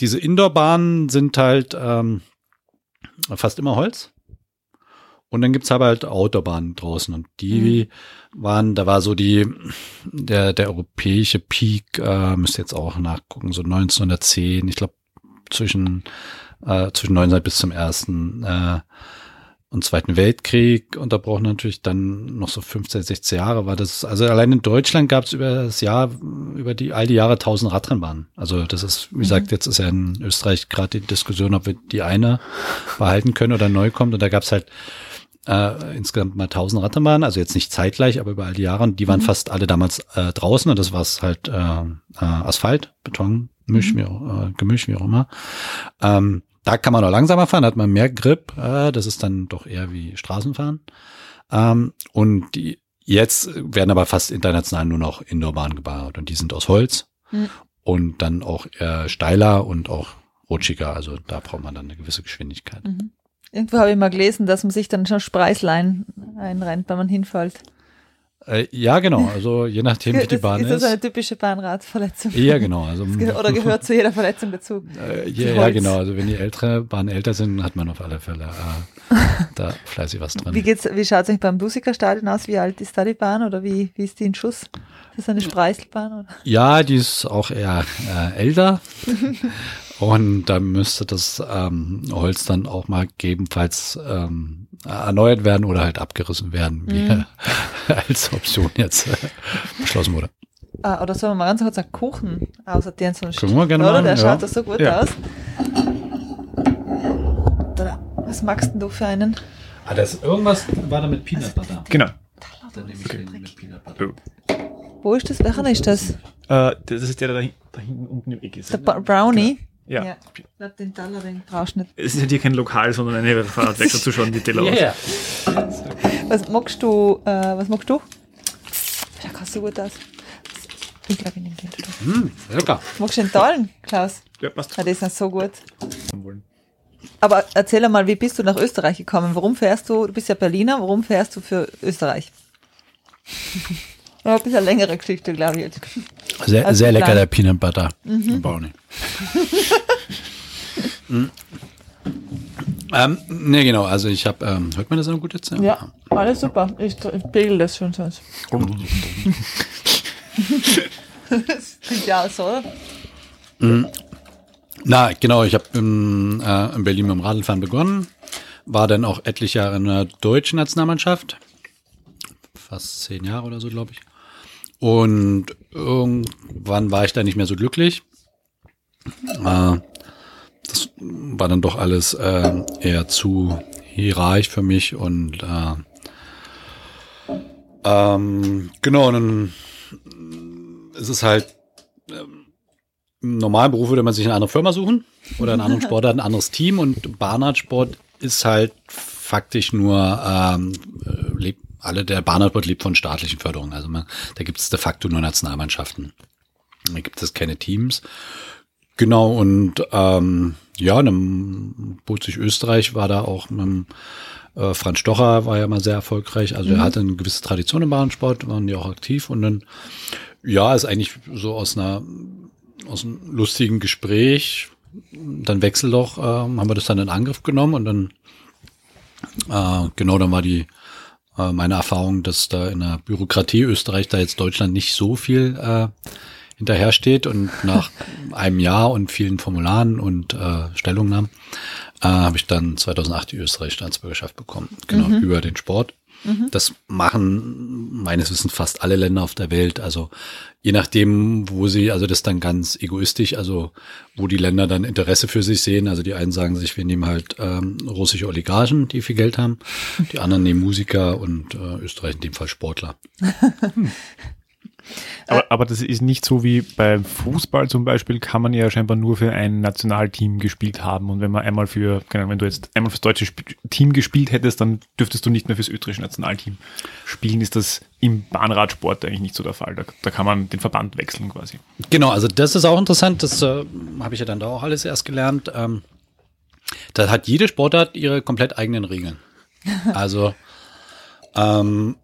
diese Indoorbahnen sind halt ähm, fast immer Holz. Und dann gibt's aber halt Autobahnen draußen und die mhm. waren, da war so die, der, der europäische Peak, äh, müsst jetzt auch nachgucken, so 1910, ich glaube zwischen, äh, zwischen 1900 bis zum ersten äh, und Zweiten Weltkrieg unterbrochen natürlich dann noch so 15, 16 Jahre war das. Also allein in Deutschland gab es über das Jahr, über die all die Jahre 1000 Radrennbahnen. Also das ist, wie gesagt, mhm. jetzt ist ja in Österreich gerade die Diskussion, ob wir die eine behalten können oder neu kommt. Und da gab es halt äh, insgesamt mal 1000 Radrennbahnen, also jetzt nicht zeitgleich, aber über all die Jahre. Und die waren mhm. fast alle damals äh, draußen und das war halt äh, äh, Asphalt, Beton, Misch, mhm. wie auch, äh, Gemisch, wie auch immer. Ähm, da kann man auch langsamer fahren, hat man mehr Grip. Äh, das ist dann doch eher wie Straßenfahren. Ähm, und die, jetzt werden aber fast international nur noch Indoorbahnen gebaut und die sind aus Holz mhm. und dann auch eher steiler und auch rutschiger. Also da braucht man dann eine gewisse Geschwindigkeit. Mhm. Irgendwo habe ich mal gelesen, dass man sich dann schon Spreislein einrennt, wenn man hinfällt. Äh, ja, genau. Also je nachdem, wie die Bahn ist. Ist das eine typische Bahnradverletzung? Ja, genau. Also, oder gehört zu jeder Verletzung dazu? Äh, ja, ja, genau. Also wenn die ältere Bahnen älter sind, hat man auf alle Fälle äh, da fleißig was drin. Wie geht's, wie schaut es eigentlich beim Musikerstadion aus? Wie alt ist da die Bahn oder wie, wie ist die in Schuss? Ist das eine Spreiselbahn? Oder? Ja, die ist auch eher äh, älter. Und da müsste das ähm, Holz dann auch mal gegebenenfalls ähm, erneuert werden oder halt abgerissen werden, wie mhm. als Option jetzt äh, beschlossen wurde. Ah, oder sollen wir mal ganz kurz einen Kuchen aussortieren? So Können wir gerne oder? Machen, Der ja. schaut doch so gut ja. aus. Was magst du für einen? Ah, das irgendwas war da mit Peanut Butter. Genau. Dann nehme ich den mit Peanut Butter. Wo ist das? Welcher ist das? Äh, das ist der, der da, hinten unten im Eck ist. Der Brownie? Ja. ja. Ich glaube, den Teller, den brauchst du nicht. Es ist ja hier kein Lokal, sondern eine Fahrradwechsel zu schauen, die Teller yeah. aus. Was magst du, äh, was magst du? Ja, kannst du gut aus. Ich glaube, ich nehme den Teller. Mm, lecker. Magst du den tollen, Klaus? Ja, passt. Ja, die sind so gut. Aber erzähl einmal, wie bist du nach Österreich gekommen? Warum fährst du, du bist ja Berliner, warum fährst du für Österreich? Ja, ein bisschen längere Geschichte, glaube ich. Jetzt. Sehr, sehr lecker, der Peanut Butter mhm. Brownie. mhm. ähm, ne, genau, also ich habe, ähm, hört man das noch gut jetzt? Ja, ja alles super. Ich, ich pegel das schon sonst. das sieht ja oder? Mhm. Na, genau, ich habe in, äh, in Berlin mit dem Radlfahren begonnen, war dann auch etliche Jahre in der deutschen Nationalmannschaft, fast zehn Jahre oder so, glaube ich. Und irgendwann war ich da nicht mehr so glücklich. Äh, das war dann doch alles äh, eher zu hierarchisch für mich und äh, ähm, genau, und dann ist es halt ähm, im normalen Beruf würde man sich eine andere Firma suchen oder einen anderen Sport, ein anderes Team und Bahnradsport ist halt faktisch nur ähm, lebt alle der Bahnradsport lebt von staatlichen Förderungen. Also man, da gibt es de facto nur Nationalmannschaften. Da gibt es keine Teams. Genau, und ähm, ja, dann bot sich Österreich, war da auch mit äh, Franz Stocher war ja mal sehr erfolgreich. Also mhm. er hatte eine gewisse Tradition im Bahnsport, waren die auch aktiv und dann, ja, ist eigentlich so aus einer, aus einem lustigen Gespräch, dann Wechselloch, äh, haben wir das dann in Angriff genommen und dann, äh, genau, dann war die, äh, meine Erfahrung, dass da in der Bürokratie Österreich da jetzt Deutschland nicht so viel äh, hinterher steht und nach einem Jahr und vielen Formularen und äh, Stellungnahmen äh, habe ich dann 2008 die österreichische Staatsbürgerschaft bekommen. Genau, mhm. über den Sport. Mhm. Das machen meines Wissens fast alle Länder auf der Welt. Also je nachdem, wo sie, also das ist dann ganz egoistisch, also wo die Länder dann Interesse für sich sehen. Also die einen sagen sich, wir nehmen halt ähm, russische Oligarchen, die viel Geld haben. Die anderen nehmen Musiker und äh, Österreich in dem Fall Sportler. hm. Aber, aber das ist nicht so wie beim Fußball zum Beispiel, kann man ja scheinbar nur für ein Nationalteam gespielt haben. Und wenn man einmal für, keine Ahnung, wenn du jetzt einmal fürs deutsche Team gespielt hättest, dann dürftest du nicht mehr fürs österreichische Nationalteam spielen. Ist das im Bahnradsport eigentlich nicht so der Fall. Da, da kann man den Verband wechseln quasi. Genau, also das ist auch interessant. Das äh, habe ich ja dann da auch alles erst gelernt. Ähm, da hat jede Sportart ihre komplett eigenen Regeln. Also ähm,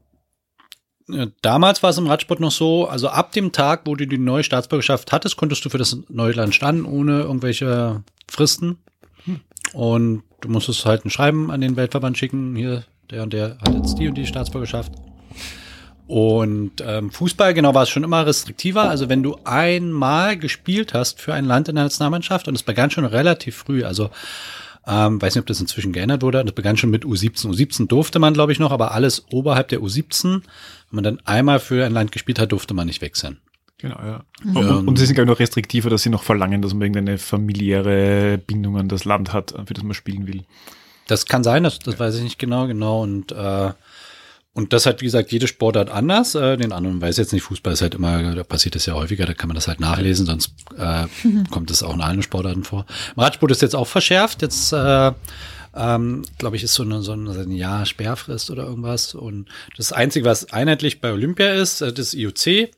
Damals war es im Radsport noch so, also ab dem Tag, wo du die neue Staatsbürgerschaft hattest, konntest du für das neue Land standen, ohne irgendwelche Fristen. Und du musstest halt ein Schreiben an den Weltverband schicken, hier, der und der hat jetzt die und die Staatsbürgerschaft. Und ähm, Fußball, genau, war es schon immer restriktiver. Also wenn du einmal gespielt hast für ein Land in der Nationalmannschaft, und es begann schon relativ früh, also ähm, weiß nicht, ob das inzwischen geändert wurde. Das begann schon mit U17. U17 durfte man, glaube ich, noch, aber alles oberhalb der U17, wenn man dann einmal für ein Land gespielt hat, durfte man nicht wechseln. Genau, ja. Mhm. Und, und sie sind, glaube ich, noch restriktiver, dass sie noch verlangen, dass man irgendeine familiäre Bindung an das Land hat, für das man spielen will. Das kann sein, das, das weiß ich nicht genau, genau. Und äh, und das hat, wie gesagt, jede Sportart anders. Äh, den anderen weiß jetzt nicht, Fußball ist halt immer, da passiert es ja häufiger, da kann man das halt nachlesen, sonst äh, kommt es auch in allen Sportarten vor. Radsport ist jetzt auch verschärft. Jetzt, äh, ähm, glaube ich, ist so eine, so ein Jahr Sperrfrist oder irgendwas. Und das Einzige, was einheitlich bei Olympia ist, äh, das IOC, äh,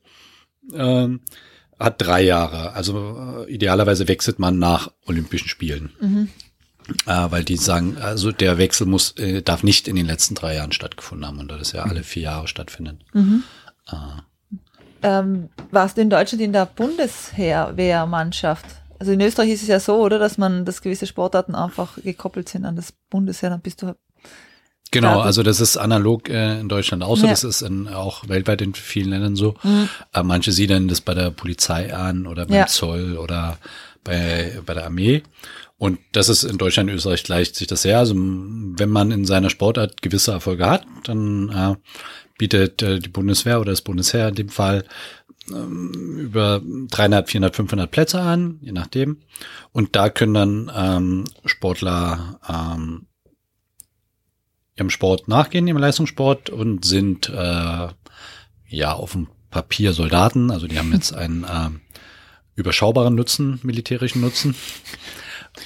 hat drei Jahre. Also äh, idealerweise wechselt man nach Olympischen Spielen. Mhm. Äh, weil die sagen, also der Wechsel muss, äh, darf nicht in den letzten drei Jahren stattgefunden haben und das ja alle vier Jahre stattfindet. Mhm. Äh. Ähm, warst du in Deutschland in der Bundesheerwehrmannschaft? Also in Österreich ist es ja so, oder, dass man, dass gewisse Sportarten einfach gekoppelt sind an das Bundesheer, dann bist du Genau, also das ist analog äh, in Deutschland auch so, ja. das ist in, auch weltweit in vielen Ländern so. Mhm. Äh, manche siedeln das bei der Polizei an oder beim ja. Zoll oder bei, bei der Armee. Und das ist in Deutschland und Österreich gleicht sich das sehr. Also wenn man in seiner Sportart gewisse Erfolge hat, dann äh, bietet äh, die Bundeswehr oder das Bundesheer in dem Fall ähm, über 300, 400, 500 Plätze an, je nachdem. Und da können dann ähm, Sportler ähm, ihrem Sport nachgehen, ihrem Leistungssport und sind äh, ja auf dem Papier Soldaten. Also die haben jetzt einen äh, überschaubaren Nutzen, militärischen Nutzen.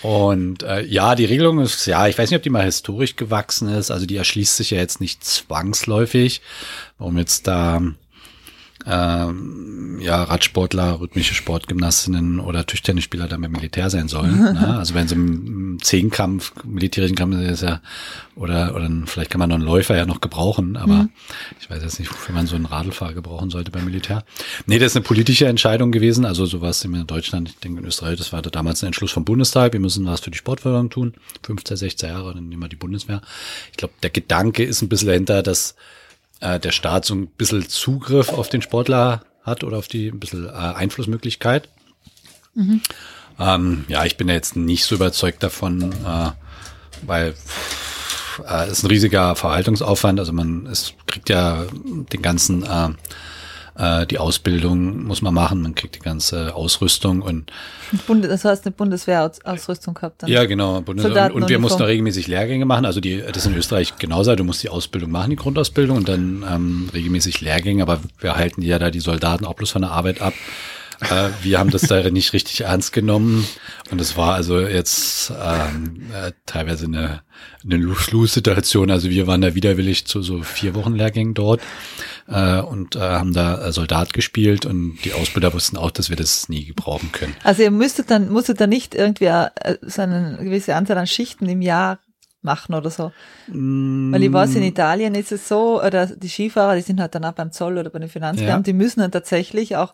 Und äh, ja, die Regelung ist, ja, ich weiß nicht, ob die mal historisch gewachsen ist. Also die erschließt sich ja jetzt nicht zwangsläufig, warum jetzt da ähm, ja, Radsportler, rhythmische Sportgymnastinnen oder Tischtennisspieler dann beim Militär sein sollen. ne? Also wenn sie im Zehnkampf, militärischen Kampf ist ja, oder, oder vielleicht kann man noch einen Läufer ja noch gebrauchen, aber mhm. ich weiß jetzt nicht, wofür man so einen Radlfahrer gebrauchen sollte beim Militär. Nee, das ist eine politische Entscheidung gewesen, also sowas in Deutschland, ich denke in Österreich, das war damals ein Entschluss vom Bundestag, wir müssen was für die Sportförderung tun, 15, 16 Jahre, dann nehmen wir die Bundeswehr. Ich glaube, der Gedanke ist ein bisschen dahinter, dass äh, der Staat so ein bisschen Zugriff auf den Sportler hat oder auf die ein bisschen äh, Einflussmöglichkeit. Mhm. Ähm, ja, ich bin ja jetzt nicht so überzeugt davon, äh, weil äh, es ist ein riesiger Verwaltungsaufwand. Also man es kriegt ja den ganzen äh, äh, die Ausbildung muss man machen, man kriegt die ganze Ausrüstung und Bundes, das heißt eine Bundeswehrausrüstung gehabt dann. Ja, genau. Bundes und, und, wir mussten regelmäßig Lehrgänge machen. Also die, das ist in Österreich genauso. Du musst die Ausbildung machen, die Grundausbildung und dann ähm, regelmäßig Lehrgänge. Aber wir halten ja da die Soldaten auch bloß von der Arbeit ab. äh, wir haben das da nicht richtig ernst genommen und es war also jetzt ähm, äh, teilweise eine, eine Lose-Lose-Situation. Also wir waren da widerwillig zu so vier Wochen Lehrgängen dort äh, und äh, haben da äh, Soldat gespielt und die Ausbilder wussten auch, dass wir das nie gebrauchen können. Also ihr müsstet dann, musstet dann nicht irgendwie äh, so eine gewisse Anzahl an Schichten im Jahr machen oder so. Mm. Weil ich weiß, in Italien ist es so, oder die Skifahrer, die sind halt dann auch beim Zoll oder bei den Finanzbeamten, ja. die müssen dann tatsächlich auch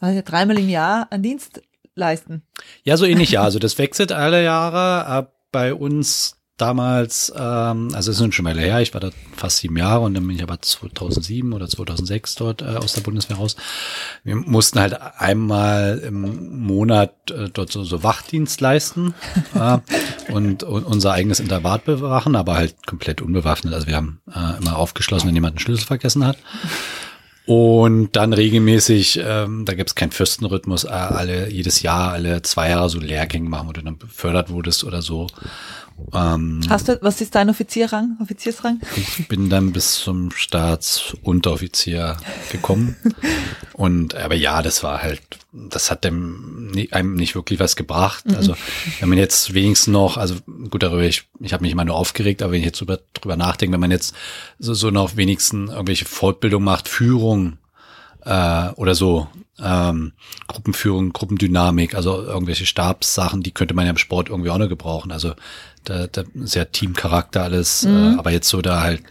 also dreimal im Jahr einen Dienst leisten. Ja, so ähnlich, ja. Also das wechselt alle Jahre. Bei uns damals, ähm, also es ist schon mal her, ich war da fast sieben Jahre und dann bin ich aber 2007 oder 2006 dort äh, aus der Bundeswehr raus. Wir mussten halt einmal im Monat äh, dort so, so Wachdienst leisten äh, und, und unser eigenes Intervat bewachen, aber halt komplett unbewaffnet. Also wir haben äh, immer aufgeschlossen, wenn jemand einen Schlüssel vergessen hat. Und dann regelmäßig, ähm, da gibt es keinen Fürstenrhythmus, äh, alle jedes Jahr, alle zwei Jahre so Lehrgänge machen, wo du dann befördert wurdest oder so. Ähm, Hast du, was ist dein Offizierrang, Offiziersrang? Ich bin dann bis zum Staatsunteroffizier gekommen. Und, aber ja, das war halt, das hat dem, einem nicht wirklich was gebracht. Mhm. Also, wenn man jetzt wenigstens noch, also gut darüber, ich, ich habe mich immer nur aufgeregt, aber wenn ich jetzt drüber, drüber nachdenke, wenn man jetzt so, so noch wenigstens irgendwelche Fortbildung macht, Führung, äh, oder so, ähm, Gruppenführung, Gruppendynamik, also irgendwelche Stabssachen, die könnte man ja im Sport irgendwie auch noch gebrauchen. Also da, da sehr Teamcharakter alles, äh, mhm. äh, aber jetzt so da halt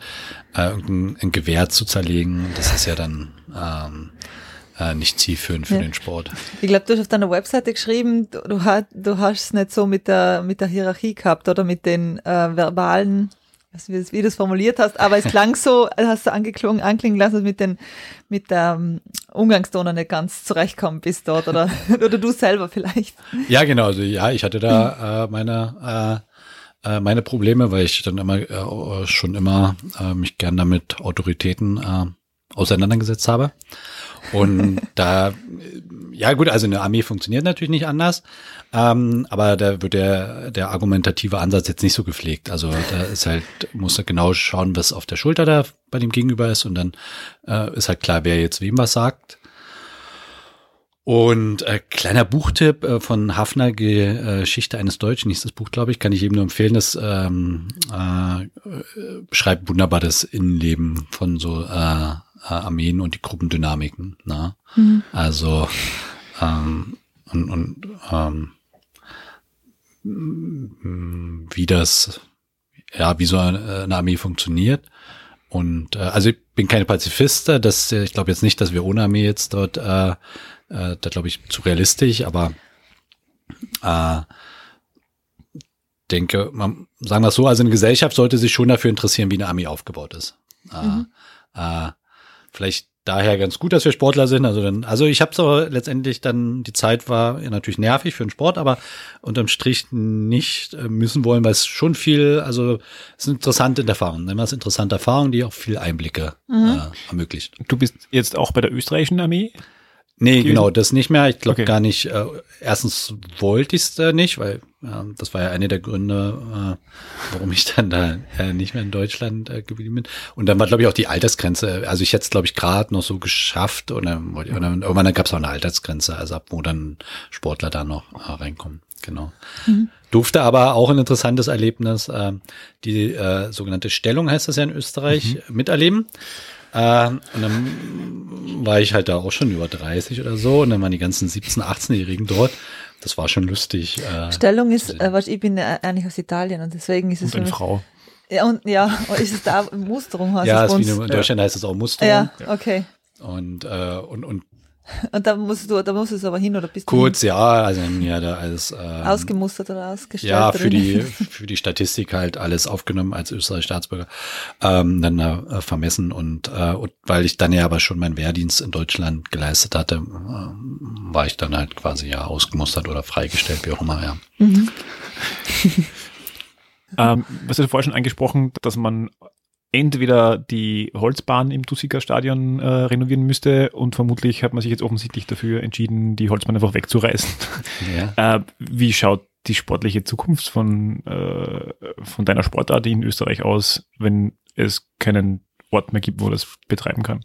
äh, irgendein ein Gewehr zu zerlegen, das ist ja dann ähm, äh, nicht zielführend für ja. den Sport. Ich glaube, du hast auf deiner Webseite geschrieben, du, hast du hast es nicht so mit der mit der Hierarchie gehabt oder mit den äh, verbalen wie, du, wie du es formuliert hast, aber es klang so, hast du angeklungen, anklingen lassen, mit den, mit der um, Umgangston nicht ganz zurechtkommen bist dort oder, oder du selber vielleicht. Ja, genau, also ja, ich hatte da äh, meine, äh, meine Probleme, weil ich dann immer äh, schon immer äh, mich gern damit Autoritäten äh, auseinandergesetzt habe. Und da, ja gut, also eine Armee funktioniert natürlich nicht anders, ähm, aber da wird der, der argumentative Ansatz jetzt nicht so gepflegt. Also da ist halt, muss er genau schauen, was auf der Schulter da bei dem Gegenüber ist und dann äh, ist halt klar, wer jetzt wem was sagt. Und äh, kleiner Buchtipp äh, von Hafner, Geschichte eines Deutschen, hieß das Buch, glaube ich, kann ich eben nur empfehlen. Das ähm, äh, beschreibt wunderbar das Innenleben von so äh, äh, Armeen und die Gruppendynamiken. Ne? Mhm. Also ähm, und, und ähm, wie das, ja, wie so eine, Armee funktioniert. Und äh, also ich bin keine Pazifist, das ich glaube jetzt nicht, dass wir ohne Armee jetzt dort, äh, äh, da glaube ich zu realistisch, aber äh, denke, man, sagen wir es so, also eine Gesellschaft sollte sich schon dafür interessieren, wie eine Armee aufgebaut ist. Äh, mhm. Äh, vielleicht daher ganz gut, dass wir Sportler sind. Also dann, also ich habe so letztendlich dann, die Zeit war natürlich nervig für den Sport, aber unterm Strich nicht äh, müssen wollen, weil es schon viel, also es sind interessante Erfahrungen, nennen wir es interessante Erfahrungen, die auch viel Einblicke mhm. äh, ermöglicht. Du bist jetzt auch bei der österreichischen Armee? Nee, genau, das nicht mehr. Ich glaube okay. gar nicht. Äh, erstens wollte ich es äh, nicht, weil äh, das war ja einer der Gründe, äh, warum ich dann da äh, nicht mehr in Deutschland äh, geblieben bin. Und dann war, glaube ich, auch die Altersgrenze. Also ich hätte es, glaube ich, gerade noch so geschafft. Und dann, und dann irgendwann gab es auch eine Altersgrenze, also ab wo dann Sportler da noch äh, reinkommen. Genau. Mhm. Durfte aber auch ein interessantes Erlebnis, äh, die äh, sogenannte Stellung heißt das ja in Österreich, mhm. miterleben. Äh, und dann war ich halt da auch schon über 30 oder so und dann waren die ganzen 17-, 18-Jährigen dort. Das war schon lustig. Äh, Stellung ist, äh, was, ich bin äh, eigentlich aus Italien und deswegen ist es. Und eine Frau. Ja, und ja, ist es da Musterung? Heißt ja, es ist wie in Deutschland ja. heißt es auch Musterung. Ja, okay. Und, äh, und, und und da musst du, da musst du es aber hin oder bist du Kurz, ja, also ja, da alles ähm, ausgemustert oder ausgestellt. Ja, für die für die Statistik halt alles aufgenommen als österreichischer Staatsbürger, ähm, dann äh, vermessen und, äh, und weil ich dann ja aber schon meinen Wehrdienst in Deutschland geleistet hatte, äh, war ich dann halt quasi ja ausgemustert oder freigestellt, wie auch immer, ja. Mhm. ähm, was du vorher schon angesprochen, dass man entweder die Holzbahn im Tusiker Stadion äh, renovieren müsste und vermutlich hat man sich jetzt offensichtlich dafür entschieden, die Holzbahn einfach wegzureißen. Ja. äh, wie schaut die sportliche Zukunft von, äh, von deiner Sportart in Österreich aus, wenn es keinen Ort mehr gibt, wo das betreiben kann?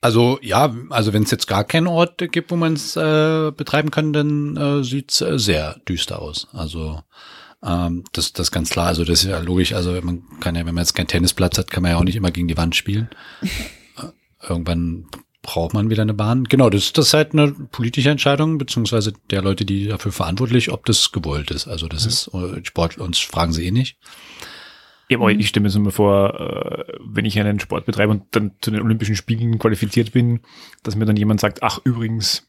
Also ja, also wenn es jetzt gar keinen Ort gibt, wo man es äh, betreiben kann, dann äh, sieht's äh, sehr düster aus. Also ähm, das, das ist ganz klar. Also das ist ja logisch. Also man kann ja, wenn man jetzt keinen Tennisplatz hat, kann man ja auch nicht immer gegen die Wand spielen. Äh, irgendwann braucht man wieder eine Bahn. Genau, das, das ist halt eine politische Entscheidung, beziehungsweise der Leute, die dafür verantwortlich, ob das gewollt ist. Also das ja. ist Sport, uns fragen sie eh nicht. Ja, aber ich stelle mir so mal vor, äh, wenn ich einen Sport betreibe und dann zu den Olympischen Spielen qualifiziert bin, dass mir dann jemand sagt, ach übrigens,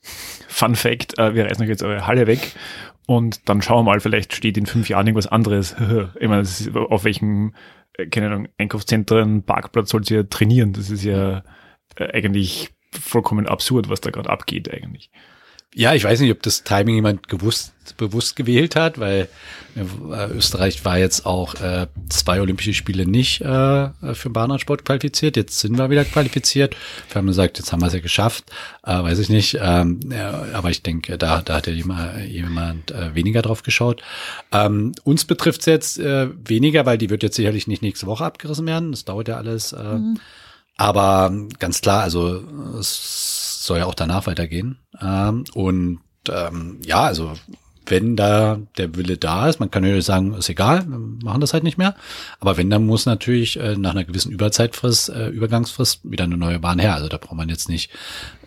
Fun Fact, äh, wir reißen euch jetzt eure Halle weg und dann schauen wir mal, vielleicht steht in fünf Jahren irgendwas anderes. ich meine, auf welchem, äh, keine Ahnung, Einkaufszentren, Parkplatz sollt ihr trainieren? Das ist ja eigentlich vollkommen absurd, was da gerade abgeht eigentlich. Ja, ich weiß nicht, ob das Timing jemand gewusst, bewusst gewählt hat, weil äh, Österreich war jetzt auch äh, zwei Olympische Spiele nicht äh, für Bahnradsport qualifiziert. Jetzt sind wir wieder qualifiziert. Wir haben gesagt, jetzt haben wir es ja geschafft. Äh, weiß ich nicht. Ähm, ja, aber ich denke, da, da hat ja jemand, jemand äh, weniger drauf geschaut. Ähm, uns betrifft es jetzt äh, weniger, weil die wird jetzt sicherlich nicht nächste Woche abgerissen werden. Das dauert ja alles. Äh, mhm. Aber ganz klar, also es soll ja auch danach weitergehen. Ähm, und ähm, ja, also wenn da der Wille da ist, man kann natürlich sagen, ist egal, wir machen das halt nicht mehr. Aber wenn, dann muss natürlich äh, nach einer gewissen Überzeitfrist, äh, Übergangsfrist wieder eine neue Bahn her. Also da braucht man jetzt nicht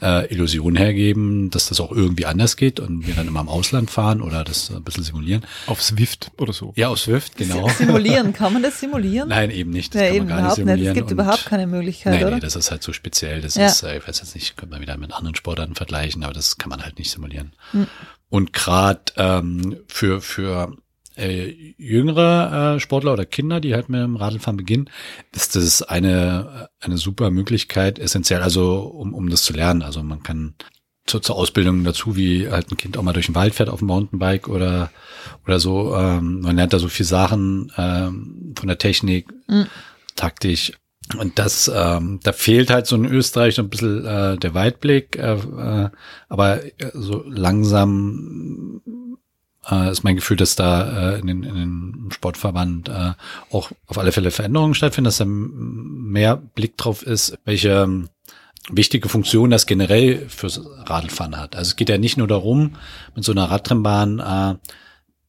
äh, Illusionen hergeben, dass das auch irgendwie anders geht und wir dann immer im Ausland fahren oder das ein bisschen simulieren. Auf Swift oder so. Ja, auf Swift, genau. Simulieren, kann man das simulieren? Nein, eben nicht. Das ja, kann eben man gar nicht simulieren. Es gibt und überhaupt keine Möglichkeit, nee, oder? Nee, das ist halt so speziell. Das Ja. ist, äh, ich weiß jetzt nicht, könnte man wieder mit anderen Sportarten vergleichen, aber das kann man halt nicht simulieren. Hm. Und gerade ähm, für, für äh, jüngere äh, Sportler oder Kinder, die halt mit dem Radlfahren beginnen, ist das eine, eine super Möglichkeit, essentiell, also um, um das zu lernen. Also man kann zur, zur Ausbildung dazu, wie halt ein Kind auch mal durch den Wald fährt auf dem Mountainbike oder oder so. Ähm, man lernt da so viel Sachen ähm, von der Technik, Mhm. taktisch. Und das, ähm, da fehlt halt so in Österreich so ein bisschen äh, der Weitblick, äh, äh, aber äh, so langsam äh, ist mein Gefühl, dass da äh, in, den, in den Sportverband äh, auch auf alle Fälle Veränderungen stattfinden, dass da mehr Blick drauf ist, welche ähm, wichtige Funktion das generell fürs Radlfahren hat. Also es geht ja nicht nur darum, mit so einer Radrennbahn, äh,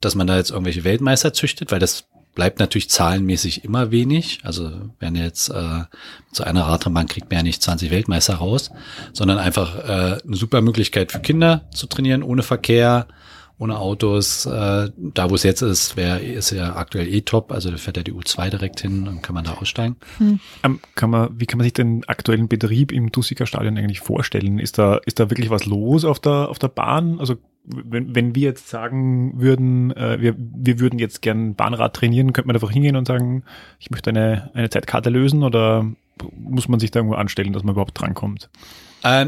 dass man da jetzt irgendwelche Weltmeister züchtet, weil das bleibt natürlich zahlenmäßig immer wenig. Also wenn jetzt äh, so einer Radrennbahn kriegt man ja nicht 20 Weltmeister raus, sondern einfach äh, eine super Möglichkeit für Kinder zu trainieren, ohne Verkehr, ohne Autos. Äh, da wo es jetzt ist, wäre ist ja aktuell eh top. Also da fährt ja die U2 direkt hin und kann man da aussteigen. Ähm, kann man, wie kann man sich den aktuellen Betrieb im Dusiker Stadion eigentlich vorstellen? Ist da, ist da wirklich was los auf der, auf der Bahn? Also wenn, wenn wir jetzt sagen würden, äh, wir, wir würden jetzt gern Bahnrad trainieren, könnte man einfach hingehen und sagen, ich möchte eine, eine Zeitkarte lösen oder muss man sich da irgendwo anstellen, dass man überhaupt drankommt? Äh,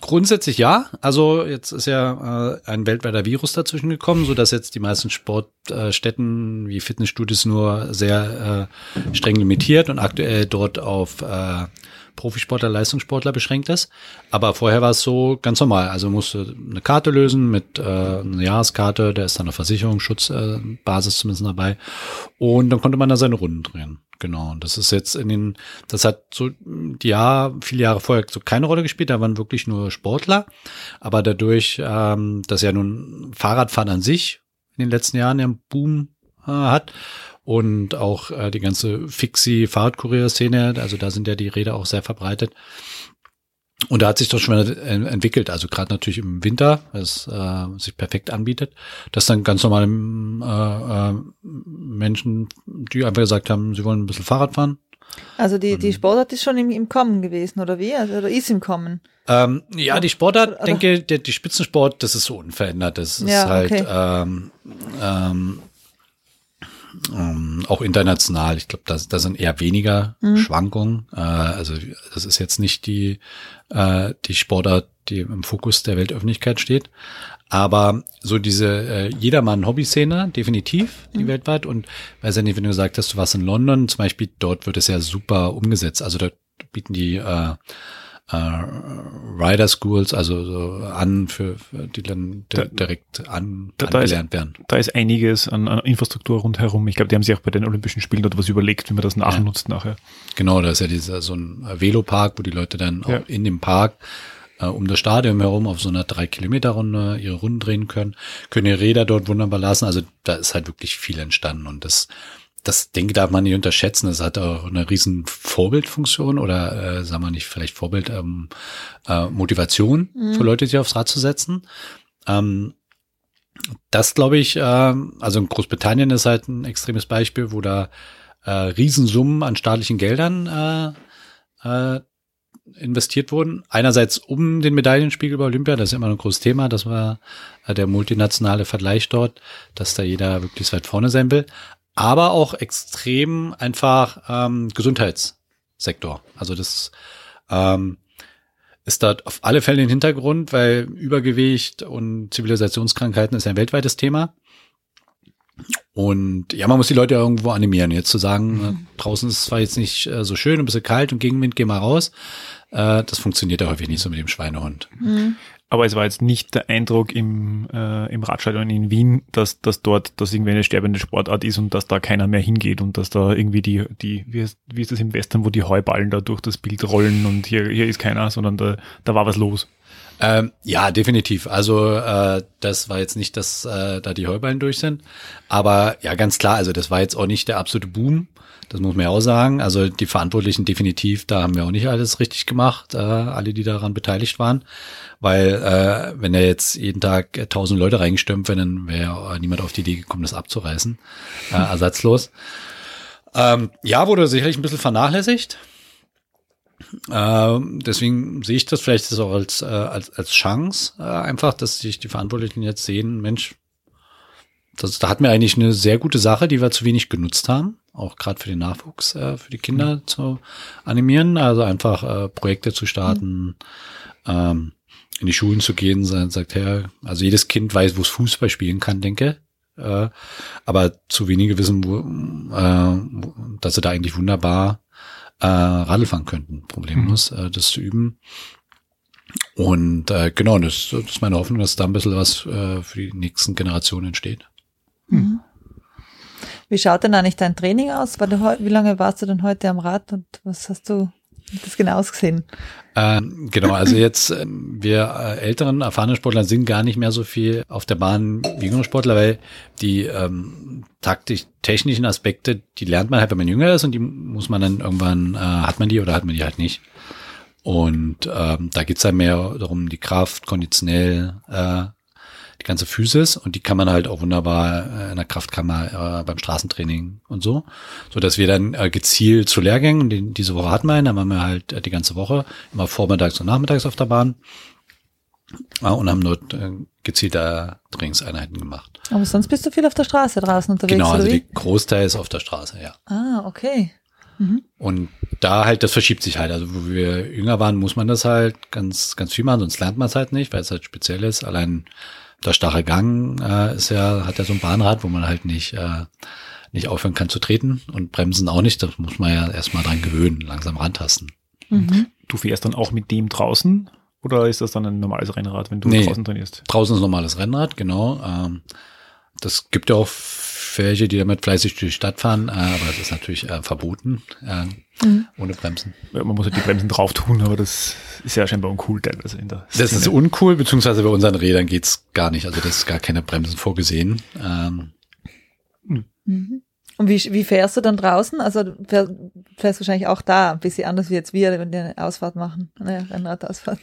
grundsätzlich ja. Also jetzt ist ja äh, ein weltweiter Virus dazwischen gekommen, so dass jetzt die meisten Sportstätten wie Fitnessstudios nur sehr äh, streng limitiert und aktuell dort auf äh, Profisportler, Leistungssportler beschränkt ist. Aber vorher war es so ganz normal. Also musste eine Karte lösen mit äh, einer Jahreskarte, da ist dann eine Versicherungsschutzbasis äh, zumindest dabei. Und dann konnte man da seine Runden drehen. Genau. Und das ist jetzt in den, das hat so Jahr, viele Jahre vorher so keine Rolle gespielt, da waren wirklich nur Sportler. Aber dadurch, ähm, dass ja nun Fahrradfahren an sich in den letzten Jahren ja einen Boom äh, hat und auch äh, die ganze Fixie-Fahrradkurier-Szene, also da sind ja die Räder auch sehr verbreitet. Und da hat sich das schon entwickelt, also gerade natürlich im Winter, was äh, sich perfekt anbietet, dass dann ganz normale äh, äh, Menschen, die einfach gesagt haben, sie wollen ein bisschen Fahrrad fahren. Also die, die Mhm. Sportart ist schon im, im Kommen gewesen, oder wie? Also, oder ist im Kommen? Ähm, ja, die Sportart, Oder- denke, der, die Spitzensport, das ist so unverändert. Das ist Ja, halt okay. ähm, ähm, ähm, auch international. Ich glaube, da, da sind eher weniger Mhm. Schwankungen. Äh, also das ist jetzt nicht die, äh, die Sportart, die im Fokus der Weltöffentlichkeit steht. Aber so diese äh, Jedermann-Hobby-Szene, definitiv, die weltweit. Und weiß ja nicht, wenn du gesagt hast, du warst in London, zum Beispiel, dort wird es ja super umgesetzt. Also dort bieten die äh, äh, Rider Schools, also so an für, für die dann Da- direkt an, da- da ist- angelernt werden. Da ist einiges an, an Infrastruktur rundherum. Ich glaube, die haben sich auch bei den Olympischen Spielen dort was überlegt, wie man das nachnutzt nachher. Genau, da ist ja dieser so ein Velopark, wo die Leute dann Ja. auch in dem Park äh, um das Stadion herum auf so einer drei Kilometer Runde ihre Runden drehen können, können ihre Räder dort wunderbar lassen. Also da ist halt wirklich viel entstanden und das das denke darf man nicht unterschätzen. Das hat auch eine riesen Vorbildfunktion oder äh, sagen wir nicht vielleicht Vorbild ähm, äh, Motivation für Leute, sich aufs Rad zu setzen. Ähm, das glaube ich, ähm, also in Großbritannien ist halt ein extremes Beispiel, wo da äh, Riesensummen an staatlichen Geldern äh, äh, investiert wurden. Einerseits um den Medaillenspiegel bei Olympia, das ist immer ein großes Thema, das war äh, der multinationale Vergleich dort, dass da jeder wirklich weit vorne sein will, aber auch extrem einfach ähm, Gesundheitssektor. Also das ähm, ist dort auf alle Fälle ein Hintergrund, weil Übergewicht und Zivilisationskrankheiten ist ein weltweites Thema. Und ja, man muss die Leute ja irgendwo animieren. Jetzt zu sagen, äh, draußen ist es zwar jetzt nicht äh, so schön, ein bisschen kalt und Gegenwind, geh mal raus. Äh, das funktioniert ja häufig nicht so mit dem Schweinehund. Aber es war jetzt nicht der Eindruck im, äh, im Radstadion in Wien, dass, dass dort das irgendwie eine sterbende Sportart ist und dass da keiner mehr hingeht und dass da irgendwie die, die wie, ist, wie ist das im Western, wo die Heuballen da durch das Bild rollen und hier, hier ist keiner, sondern da, da war was los. Ähm, ja, definitiv. Also äh, das war jetzt nicht, dass äh, da die Heuballen durch sind. Aber ja, ganz klar, also das war jetzt auch nicht der absolute Boom. Das muss man ja auch sagen. Also die Verantwortlichen definitiv, da haben wir auch nicht alles richtig gemacht, äh, alle, die daran beteiligt waren. Weil äh, wenn da jetzt jeden Tag tausend Leute reingestürmt wären, dann wäre ja niemand auf die Idee gekommen, das abzureißen. Äh, ersatzlos. Ähm, ja, wurde sicherlich ein bisschen vernachlässigt. Ähm, deswegen sehe ich das vielleicht das auch als, äh, als, als Chance, äh, einfach, dass sich die Verantwortlichen jetzt sehen, Mensch, das, da hatten wir eigentlich eine sehr gute Sache, die wir zu wenig genutzt haben, auch gerade für den Nachwuchs, äh, für die Kinder zu animieren, also einfach Projekte zu starten, ähm, in die Schulen zu gehen, sa- sagt her, also jedes Kind weiß, wo es Fußball spielen kann, denke, aber zu wenige wissen, wo, äh, dass sie da eigentlich wunderbar äh, Radl fahren könnten, problemlos, äh, das zu üben. Und äh, genau, das, das ist meine Hoffnung, dass da ein bisschen was äh, für die nächsten Generationen entsteht. Wie schaut denn eigentlich dein Training aus? War du heu- wie lange warst du denn heute am Rad und was hast du wie hat das genau ausgesehen? Ähm, genau, also jetzt ähm, wir äh, älteren, erfahrenen Sportler sind gar nicht mehr so viel auf der Bahn wie jüngere Sportler, weil die ähm, taktisch-technischen Aspekte, die lernt man halt, wenn man jünger ist und die muss man dann irgendwann, äh, hat man die oder hat man die halt nicht. Und ähm, da geht's dann mehr darum, die Kraft konditionell, äh, die ganze Physis und die kann man halt auch wunderbar äh, in der Kraftkammer äh, beim Straßentraining und so, so dass wir dann äh, gezielt zu Lehrgängen, die, diese Woche hatten wir einen, da waren wir halt äh, die ganze Woche immer vormittags und nachmittags auf der Bahn äh, und haben dort äh, gezielte Trainingseinheiten gemacht. Aber sonst bist du viel auf der Straße draußen unterwegs, genau, also wie? Großteil ist auf der Straße, ja. Ah, okay. Und da halt, das verschiebt sich halt. Also wo wir jünger waren, muss man das halt ganz, ganz viel machen, sonst lernt man es halt nicht, weil es halt speziell ist. Allein der starre Gang äh, ist ja, hat ja so ein Bahnrad, wo man halt nicht, äh, nicht aufhören kann zu treten und bremsen auch nicht. Das muss man ja erstmal dran gewöhnen, langsam rantasten. Mhm. Du fährst dann auch mit dem draußen oder ist das dann ein normales Rennrad, wenn du Nee. draußen trainierst? Draußen ist normales Rennrad, genau. Ähm, das gibt ja auch welche, die damit fleißig durch die Stadt fahren, äh, aber das ist natürlich äh, verboten, äh, ohne Bremsen. Ja, Man muss halt die Bremsen drauf tun, aber das ist ja scheinbar uncool teilweise in der Das ist Szene. uncool, beziehungsweise bei unseren Rädern geht's gar nicht. Also das ist gar keine Bremsen vorgesehen. Ähm, Mhm. Und wie, wie fährst du dann draußen? Also fährst wahrscheinlich auch da ein bisschen anders wie jetzt wir, wenn wir eine Ausfahrt machen, eine Rennradausfahrt.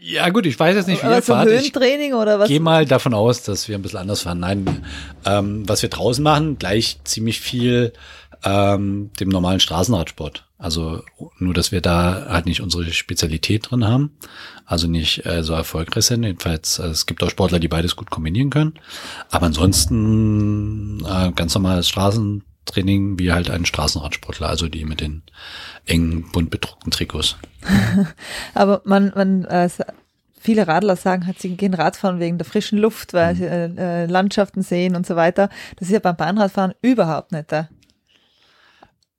ja gut, ich weiß jetzt nicht, wie Aber ihr fahrt. Ich Höhentraining oder was? gehe mal davon aus, dass wir ein bisschen anders fahren. Nein, ähm, was wir draußen machen, gleich ziemlich viel ähm, dem normalen Straßenradsport. Also nur, dass wir da halt nicht unsere Spezialität drin haben, also nicht äh, so erfolgreich sind. Jedenfalls, äh, es gibt auch Sportler, die beides gut kombinieren können. Aber ansonsten äh, ganz normales Straßentraining wie halt ein Straßenradsportler, also die mit den engen, bunt bedruckten Trikots. Aber man, man äh, viele Radler sagen, halt, sie gehen Radfahren wegen der frischen Luft, Mhm. weil sie äh, äh, Landschaften sehen und so weiter. Das ist ja beim Bahnradfahren überhaupt nicht da.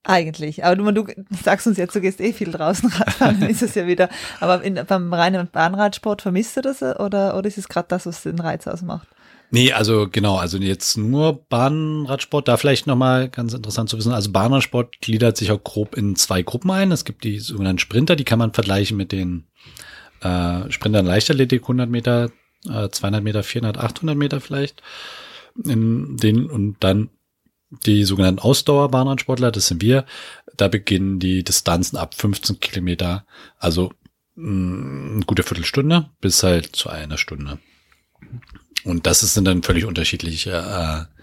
Eigentlich. Aber du, du sagst uns jetzt, du gehst eh viel draußen Radfahren, dann ist es ja wieder. Aber in, beim reinen Bahnradsport vermisst du das oder, oder ist es gerade das, was den Reiz ausmacht? Nee, also genau, also jetzt nur Bahnradsport, da vielleicht nochmal ganz interessant zu wissen. Also Bahnradsport gliedert sich auch grob in zwei Gruppen ein. Es gibt die sogenannten Sprinter, die kann man vergleichen mit den äh, Sprintern Leichtathletik, 100 Meter, äh, 200 Meter, 400, 800 Meter vielleicht. In den, und dann die sogenannten Ausdauerbahnradsportler, das sind wir. Da beginnen die Distanzen ab 15 Kilometer, also mh, mm, eine gute Viertelstunde bis halt zu einer Stunde. Und das sind dann völlig unterschiedliche äh,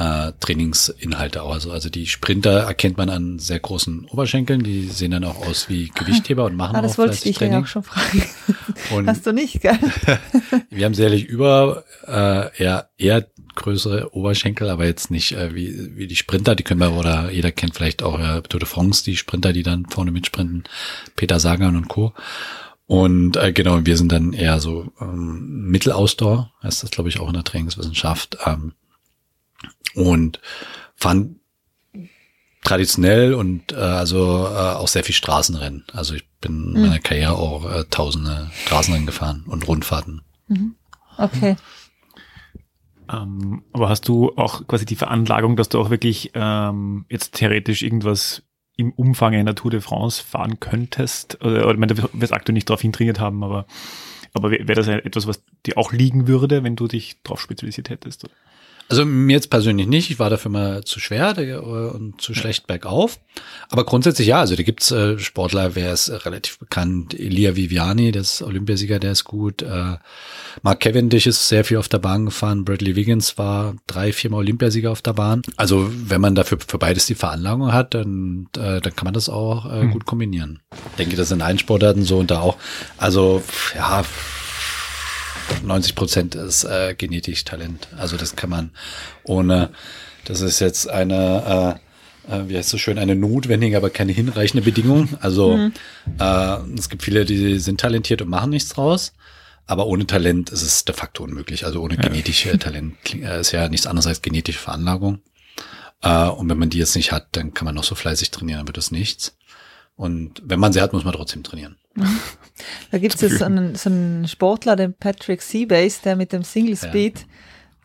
äh, Trainingsinhalte auch. Also, also die Sprinter erkennt man an sehr großen Oberschenkeln, die sehen dann auch aus wie Gewichtheber und machen ah, das auch wollte ich dich ja auch schon fragen. Und Hast du nicht, gell? wir haben sicherlich über äh, eher, eher größere Oberschenkel, aber jetzt nicht äh, wie, wie die Sprinter, die können wir, oder jeder kennt vielleicht auch äh, Tour de France, die Sprinter, die dann vorne mitsprinten, Peter Sagan und Co. Und äh, genau, wir sind dann eher so ähm, Mittelausdauer, heißt das, glaube ich, auch in der Trainingswissenschaft. Ähm, und fahren traditionell und äh, also äh, auch sehr viel Straßenrennen. Also ich bin in meiner mhm. Karriere auch äh, tausende Straßenrennen gefahren und Rundfahrten. Mhm. Okay. Ähm, aber hast du auch quasi die Veranlagung, dass du auch wirklich ähm, jetzt theoretisch irgendwas im Umfang einer Tour de France fahren könntest? Oder, oder ich meine, du wirst aktuell nicht darauf hintrainiert haben, aber, aber wäre das etwas, was dir auch liegen würde, wenn du dich darauf spezialisiert hättest? Oder? Also mir jetzt persönlich nicht. Ich war dafür mal zu schwer und zu schlecht bergauf. Aber grundsätzlich ja. Also da gibt's äh, Sportler, wer ist äh, relativ bekannt. Elia Viviani, der ist Olympiasieger, der ist gut. Äh, Mark Cavendish ist sehr viel auf der Bahn gefahren. Bradley Wiggins war drei, viermal Olympiasieger auf der Bahn. Also wenn man dafür für beides die Veranlagung hat, dann, äh, dann kann man das auch äh, hm. gut kombinieren. Ich denke, das sind allen Sportarten so und da auch. Also ja 90 Prozent ist äh, genetisch Talent. Also das kann man ohne, das ist jetzt eine, äh, äh, wie heißt so schön, eine notwendige, aber keine hinreichende Bedingung. Also mhm. äh, es gibt viele, die sind talentiert und machen nichts draus. Aber ohne Talent ist es de facto unmöglich. Also ohne ja. genetische Talent äh, ist ja nichts anderes als genetische Veranlagung. Äh, und wenn man die jetzt nicht hat, dann kann man noch so fleißig trainieren, dann wird das nichts. Und wenn man sie hat, muss man trotzdem trainieren. Da gibt es so einen, so einen Sportler, den Patrick Seabase, der mit dem Single Speed, ja.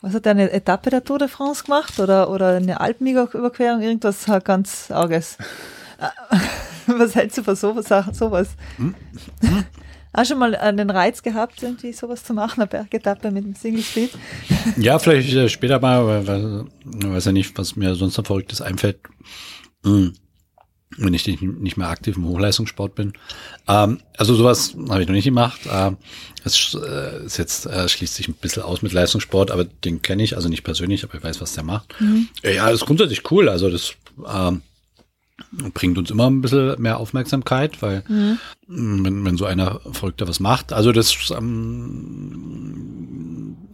was hat er, eine Etappe der Tour de France gemacht oder, oder eine Alpenüberquerung, irgendwas halt ganz Arges. was hältst du von sowas? sowas? Hm? Hm? Hast du mal den Reiz gehabt, irgendwie sowas zu machen, eine Bergetappe mit dem Single Speed? Ja, vielleicht äh, später mal, weil, weil weiß ja nicht, was mir sonst noch Verrücktes einfällt. Hm wenn ich nicht mehr aktiv im Hochleistungssport bin. Ähm, also sowas habe ich noch nicht gemacht. Ähm, es äh, ist jetzt äh, schließt sich ein bisschen aus mit Leistungssport, aber den kenne ich, also nicht persönlich, aber ich weiß, was der macht. Mhm. Ja, das ist grundsätzlich cool. Also das ähm, bringt uns immer ein bisschen mehr Aufmerksamkeit, weil mhm. wenn, wenn so einer Verrückter was macht, also das ähm,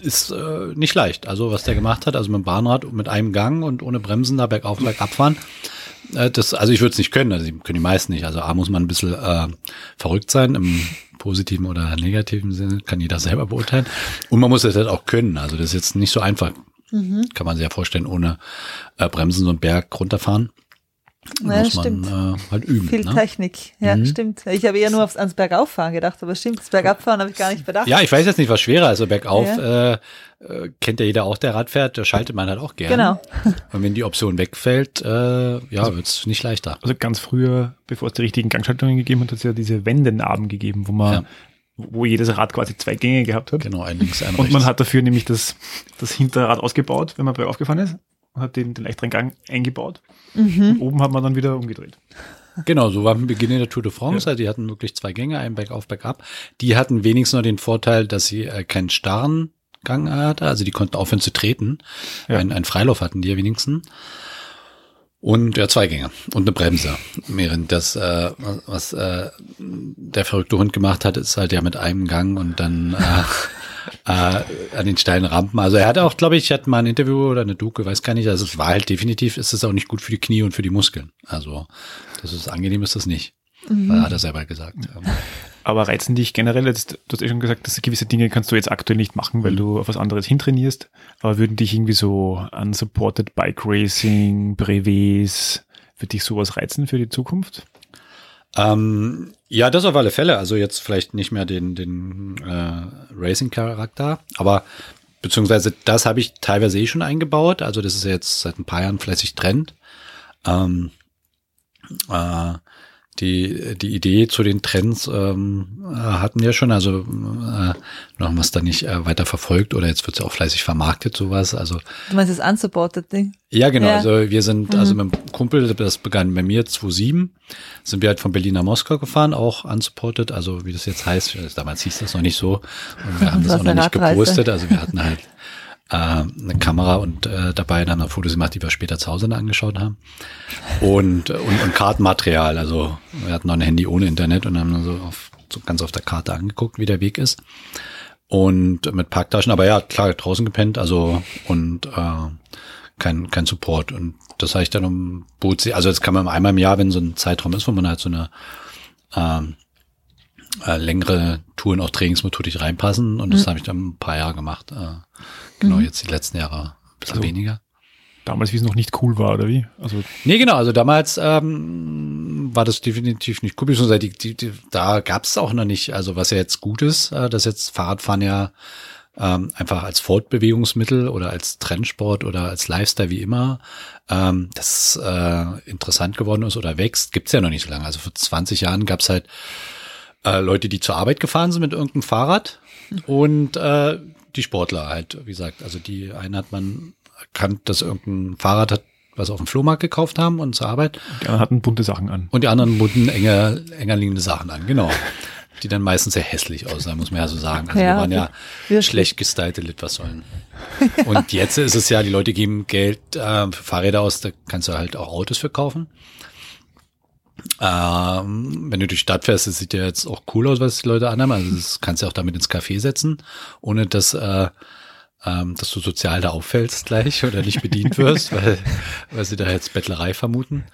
ist äh, nicht leicht. Also was der gemacht hat, also mit dem Bahnrad mit einem Gang und ohne Bremsen da bergauf, bergab fahren äh, das, also ich würde es nicht können, also können die meisten nicht. Also A muss man ein bisschen äh, verrückt sein, im positiven oder negativen Sinne, kann jeder selber beurteilen. Und man muss das halt auch können. Also das ist jetzt nicht so einfach. Mhm. Kann man sich ja vorstellen, ohne äh, Bremsen so einen Berg runterfahren. Ja, muss man äh, halt üben. Viel ne? Technik, ja, mhm. stimmt. Ich habe eher nur aufs, ans Bergauffahren gedacht, aber stimmt, das Bergabfahren habe ich gar nicht bedacht. Ja, ich weiß jetzt nicht, was schwerer ist. Also bergauf ja. äh, äh, kennt ja jeder auch, der Rad fährt, da schaltet man halt auch gerne. Genau. Und wenn die Option wegfällt, äh, ja, also, wird's nicht leichter. Also ganz früher, bevor es die richtigen Gangschaltungen gegeben hat, hat es ja diese Wendenarben gegeben, wo man ja wo jedes Rad quasi zwei Gänge gehabt hat. Genau, ein links, ein rechts. Und man hat dafür nämlich das, das Hinterrad ausgebaut, wenn man bergauf gefahren ist hat den, den leichteren Gang eingebaut. Mhm. Und oben hat man dann wieder umgedreht. Genau, so war am Beginn der Tour de France. Ja. Also die hatten wirklich zwei Gänge, einen bergauf, bergab. Die hatten wenigstens noch den Vorteil, dass sie äh, keinen starren Gang hatten. Also die konnten aufhören zu treten. Ja. Ein, ein Freilauf hatten die ja wenigstens. Und ja, zwei Gänge und eine Bremse. Während das, äh, was äh, der verrückte Hund gemacht hat, ist halt ja mit einem Gang und dann äh, äh, an den steilen Rampen. Also er hat auch, glaube ich, hat mal ein Interview oder eine Duke, weiß gar nicht. Also es war halt definitiv, ist es auch nicht gut für die Knie und für die Muskeln. Also das ist angenehm, ist das nicht. Mhm. Hat er selber gesagt. Aber reizen dich generell jetzt, du hast ja schon gesagt, dass gewisse Dinge kannst du jetzt aktuell nicht machen, weil mhm. du auf was anderes hintrainierst. Aber würden dich irgendwie so unsupported Bike Racing, Brevets, Wird dich sowas reizen für die Zukunft? Ähm, ja, das auf alle Fälle. Also jetzt vielleicht nicht mehr den, den äh, Racing-Charakter, aber beziehungsweise das habe ich teilweise eh schon eingebaut. Also das ist jetzt seit ein paar Jahren fleißig Trend. Ähm, äh, die, die Idee zu den Trends ähm, äh, hatten wir schon, also äh, noch haben wir es dann nicht äh, weiter verfolgt oder jetzt wird es auch fleißig vermarktet, sowas. Also Du meinst das unsupported Ding? ja, genau. Ja. Also wir sind, Mhm. also mit dem Kumpel, das begann bei mir 2007, sind wir halt von Berlin nach Moskau gefahren, auch unsupported, also wie das jetzt heißt. Damals hieß das noch nicht so. Und wir haben Das das auch noch nicht gepostet. Also wir hatten halt äh, eine Kamera und äh, dabei dann wir Fotos gemacht, die wir später zu Hause dann angeschaut haben. Und, und, und Kartenmaterial. Also wir hatten noch ein Handy ohne Internet und haben so, auf, so ganz auf der Karte angeguckt, wie der Weg ist. Und mit Parktaschen, aber ja, klar, draußen gepennt, also und äh, kein, kein Support. Und das habe ich dann um Bootsee, also das kann man einmal im Jahr, wenn so ein Zeitraum ist, wo man halt so eine ähm, äh, längere Touren auch trainingsmethodisch reinpassen. Und das habe ich dann ein paar Jahre gemacht. Äh, genau, jetzt die letzten Jahre ein bisschen Also- weniger. Damals, wie es noch nicht cool war, oder wie? Also Nee, genau, also damals ähm, war das definitiv nicht cool, beziehungsweise die, die, die, da gab es auch noch nicht, also was ja jetzt gut ist, äh, dass jetzt Fahrradfahren ja ähm, einfach als Fortbewegungsmittel oder als Trendsport oder als Lifestyle wie immer, ähm, das äh, interessant geworden ist oder wächst, gibt's ja noch nicht so lange. Also vor 20 Jahren gab's halt äh, Leute, die zur Arbeit gefahren sind mit irgendeinem Fahrrad und äh, die Sportler halt, wie gesagt, also die einen hat man erkannt, dass irgendein Fahrrad hat, was auf dem Flohmarkt gekauft haben und zur Arbeit die anderen hatten bunte Sachen an. und die anderen bunden enger, enger liegende Sachen an, genau. Die dann meistens sehr hässlich aussahen, muss man ja so sagen. Also Ja, wir waren ja wirklich. schlecht gestylte Litfaßsäulen. Und jetzt ist es ja, die Leute geben Geld äh, für Fahrräder aus, da kannst du halt auch Autos verkaufen. Ähm, wenn du durch die Stadt fährst, das sieht ja jetzt auch cool aus, was die Leute anhaben. Also das kannst du auch damit ins Café setzen, ohne dass, äh, ähm, dass du sozial da auffällst gleich oder nicht bedient wirst, weil, weil sie da jetzt Bettlerei vermuten.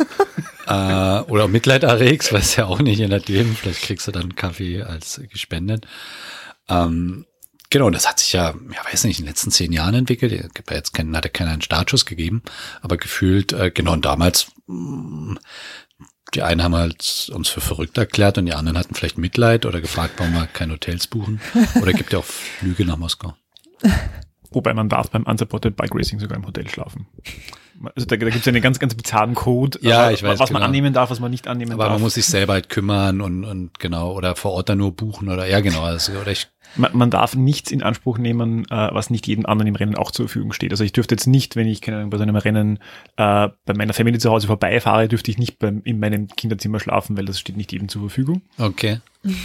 äh, oder auch Mitleid erregst, weiß ja auch nicht, je nachdem. Vielleicht kriegst du dann Kaffee als gespendet. Ähm, genau, das hat sich ja, ja, weiß nicht, in den letzten zehn Jahren entwickelt. Es gibt ja Jetzt keinen, hat ja keiner einen Startschuss gegeben, aber gefühlt, äh, genau, und damals, mh, die einen haben halt uns für verrückt erklärt und die anderen hatten vielleicht Mitleid oder gefragt, warum wir keine Hotels buchen. Oder gibt ja auch Flüge nach Moskau. Wobei man darf beim Unsupported Bike Racing sogar im Hotel schlafen. Also da, da gibt es ja einen ganz, ganz bizarren Code, Ja, ich weiß, was man genau. annehmen darf, was man nicht annehmen Aber darf. man muss sich selber halt kümmern und, und genau, oder vor Ort dann nur buchen oder ja, genau. Also, oder ich man, man darf nichts in Anspruch nehmen, äh, was nicht jedem anderen im Rennen auch zur Verfügung steht. Also ich dürfte jetzt nicht, wenn ich keine Ahnung, bei so einem Rennen äh, bei meiner Familie zu Hause vorbeifahre, dürfte ich nicht beim, in meinem Kinderzimmer schlafen, weil das steht nicht jedem zur Verfügung. Okay.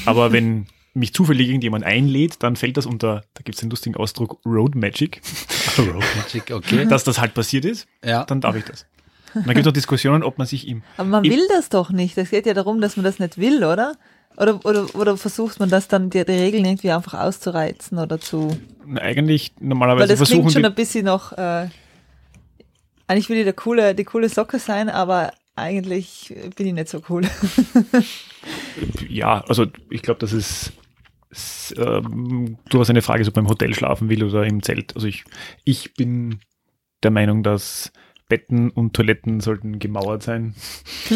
Aber wenn mich zufällig irgendjemand einlädt, dann fällt das unter, da gibt es den lustigen Ausdruck Road Magic, Road Magic, okay. dass das halt passiert ist, Ja. dann darf ich das. Und dann gibt es auch Diskussionen, ob man sich im Aber man will das doch nicht. Es geht ja darum, dass man das nicht will, oder? Oder, oder, oder versucht man das dann, die, die Regeln irgendwie einfach auszureizen oder zu. eigentlich Weil normalerweise das versuchen klingt schon ein bisschen noch. Äh, eigentlich will ich der coole, die coole Socke sein, aber eigentlich bin ich nicht so cool. ja, also ich glaube, das ist ähm, durchaus eine Frage, ob man im Hotel schlafen will oder im Zelt. Also ich, ich bin der Meinung, dass Betten und Toiletten sollten gemauert sein.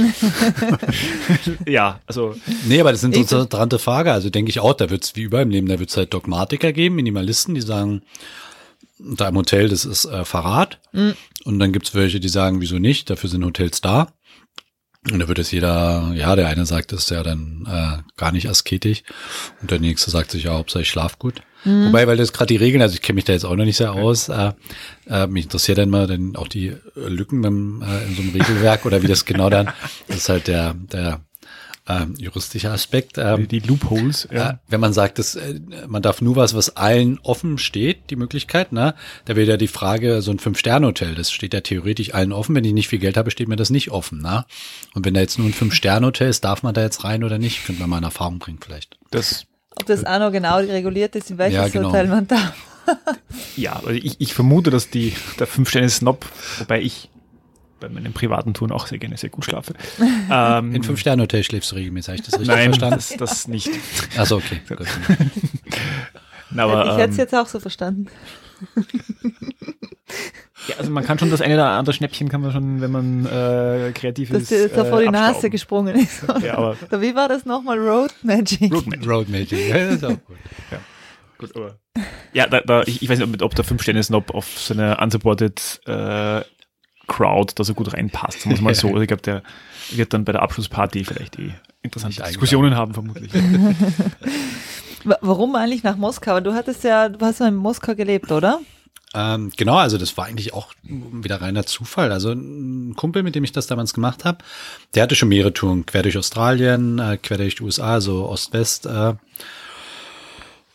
ja, also Nee, aber das eine Ich- interessante Frage. Also denke ich auch, da wird es wie überall im Leben, da wird es halt Dogmatiker geben, Minimalisten, die sagen, da im Hotel, das ist äh, Verrat. Mhm. Und dann gibt's welche, die sagen, wieso nicht, dafür sind Hotels da. Und da wird es jeder, ja, der eine sagt, das ist ja dann äh, gar nicht asketisch. Und der nächste sagt sich, ja, Hauptsache ich schlaf gut. Wobei, weil das gerade die Regeln, also ich kenne mich da jetzt auch noch nicht sehr aus, äh, äh, mich interessiert dann mal dann auch die Lücken beim, äh, in so einem Regelwerk oder wie das genau dann, das ist halt der, der ähm, juristische Aspekt. Ähm, die Loopholes. ja. Ja. wenn man sagt, dass äh, man darf nur was, was allen offen steht, die Möglichkeit, ne? Da wäre ja die Frage, so ein Fünf-Sterne-Hotel, das steht ja theoretisch allen offen. Wenn ich nicht viel Geld habe, steht mir das nicht offen, ne? Und wenn da jetzt nur ein Fünf-Sterne-Hotel ist, darf man da jetzt rein oder nicht? Könnte man mal in Erfahrung bringen vielleicht. Das, Ob das auch noch genau reguliert ist, in welches Ja, genau. Hotel man darf. ja, also ich, ich vermute, dass die, der Fünf-Sterne-Snob, wobei ich bei meinen privaten Touren auch sehr gerne sehr gut schlafe. Ähm, In Fünf-Sterne-Hotel schläfst du regelmäßig, habe ich das richtig Nein, verstanden? das, das nicht. Achso, okay. Gut. Aber, ich hätte es ähm, jetzt auch so verstanden. Ja, also man kann schon das eine oder andere Schnäppchen kann man schon, wenn man äh, kreativ Dass ist. dir jetzt da vor äh, die Nase abstauben. gesprungen ist. Ja, aber Oder wie war das nochmal? Road Magic. Road Magic. Road Magic. Ja, das ist auch gut. Gut, aber ja, da, da, ich, ich weiß nicht, ob, ob der 5-Sterne-Snob auf seine unsupported äh, Crowd da so gut reinpasst, sagen wir es mal so. Also ich glaube, der wird dann bei der Abschlussparty vielleicht die interessante Diskussionen haben, vermutlich. Wa- Warum eigentlich nach Moskau? Du hattest ja, du hast ja in Moskau gelebt, oder? Ähm, genau, also das war eigentlich auch wieder reiner Zufall. Also ein Kumpel, mit dem ich das damals gemacht habe, der hatte schon mehrere Touren, quer durch Australien, äh, quer durch die USA, so Ost-West. Äh,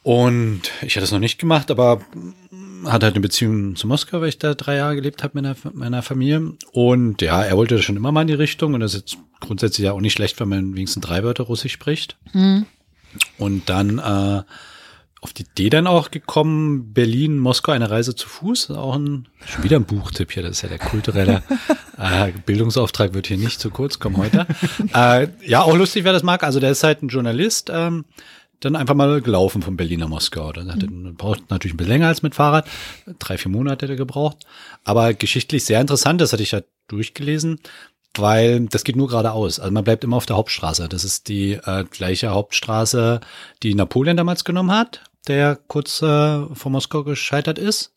und ich hatte es noch nicht gemacht, aber hatte halt eine Beziehung zu Moskau, weil ich da drei Jahre gelebt habe mit meiner, meiner Familie. Und ja, er wollte schon immer mal in die Richtung und das ist jetzt grundsätzlich ja auch nicht schlecht, wenn man wenigstens drei Wörter Russisch spricht. Und dann äh, auf die Idee dann auch gekommen, Berlin, Moskau, eine Reise zu Fuß. Auch ein, schon wieder ein Buchtipp hier, das ist ja der kulturelle äh, Bildungsauftrag, wird hier nicht zu kurz kommen heute. äh, ja, auch lustig, wer das mag. Also der ist halt ein Journalist, ähm, dann einfach mal gelaufen von Berlin nach Moskau. Dann hat er braucht natürlich ein bisschen länger als mit Fahrrad. Drei, vier Monate hat er gebraucht. Aber geschichtlich sehr interessant, das hatte ich ja durchgelesen, weil das geht nur geradeaus. Also man bleibt immer auf der Hauptstraße. Das ist die äh, gleiche Hauptstraße, die Napoleon damals genommen hat, der kurz äh, vor Moskau gescheitert ist.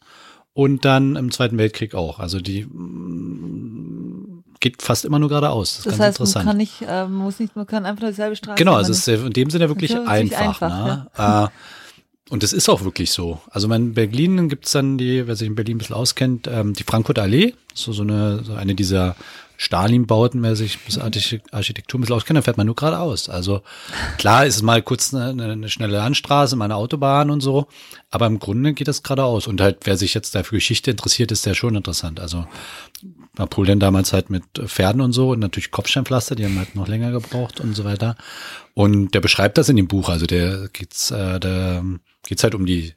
Und dann im Zweiten Weltkrieg auch. Also die mm, geht fast immer nur geradeaus. Das ist Das ganz heißt, man interessant. kann nicht, äh, man muss nicht, man kann einfach nur dieselbe Straße. Genau, man- also es ist in dem Sinne wirklich Das ist wirklich einfach. einfach, ne? Äh, und es ist auch wirklich so. Also in Berlin gibt's dann die, wer sich in Berlin ein bisschen auskennt, ähm, die Frankfurter Allee, so, so eine, so eine dieser Stalin-Bauten, wer sich Archi- Architektur ein bisschen auskennt, dann fährt man nur geradeaus. Also klar ist es mal kurz eine, eine schnelle Landstraße, mal eine Autobahn und so, aber im Grunde geht das geradeaus. Und halt, wer sich jetzt dafür Geschichte interessiert, ist ja schon interessant. Also Napoleon damals halt mit Pferden und so und natürlich Kopfsteinpflaster, die haben halt noch länger gebraucht und so weiter. Und der beschreibt das in dem Buch, also der geht's, äh, da geht's halt um die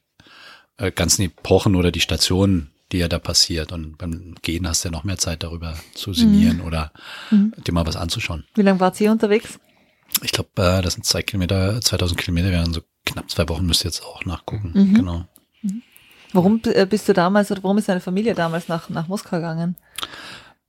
äh, ganzen Epochen oder die Stationen, die ja da passiert. Und beim Gehen hast du ja noch mehr Zeit darüber zu sinnieren oder dir mal was anzuschauen. Wie lange wart ihr unterwegs? Ich glaube, äh, das sind zwei Kilometer, 2000 Kilometer, wären so knapp zwei Wochen, müsst ihr jetzt auch nachgucken. Mhm. Genau. Warum äh, bist du damals oder warum ist deine Familie damals nach, nach Moskau gegangen?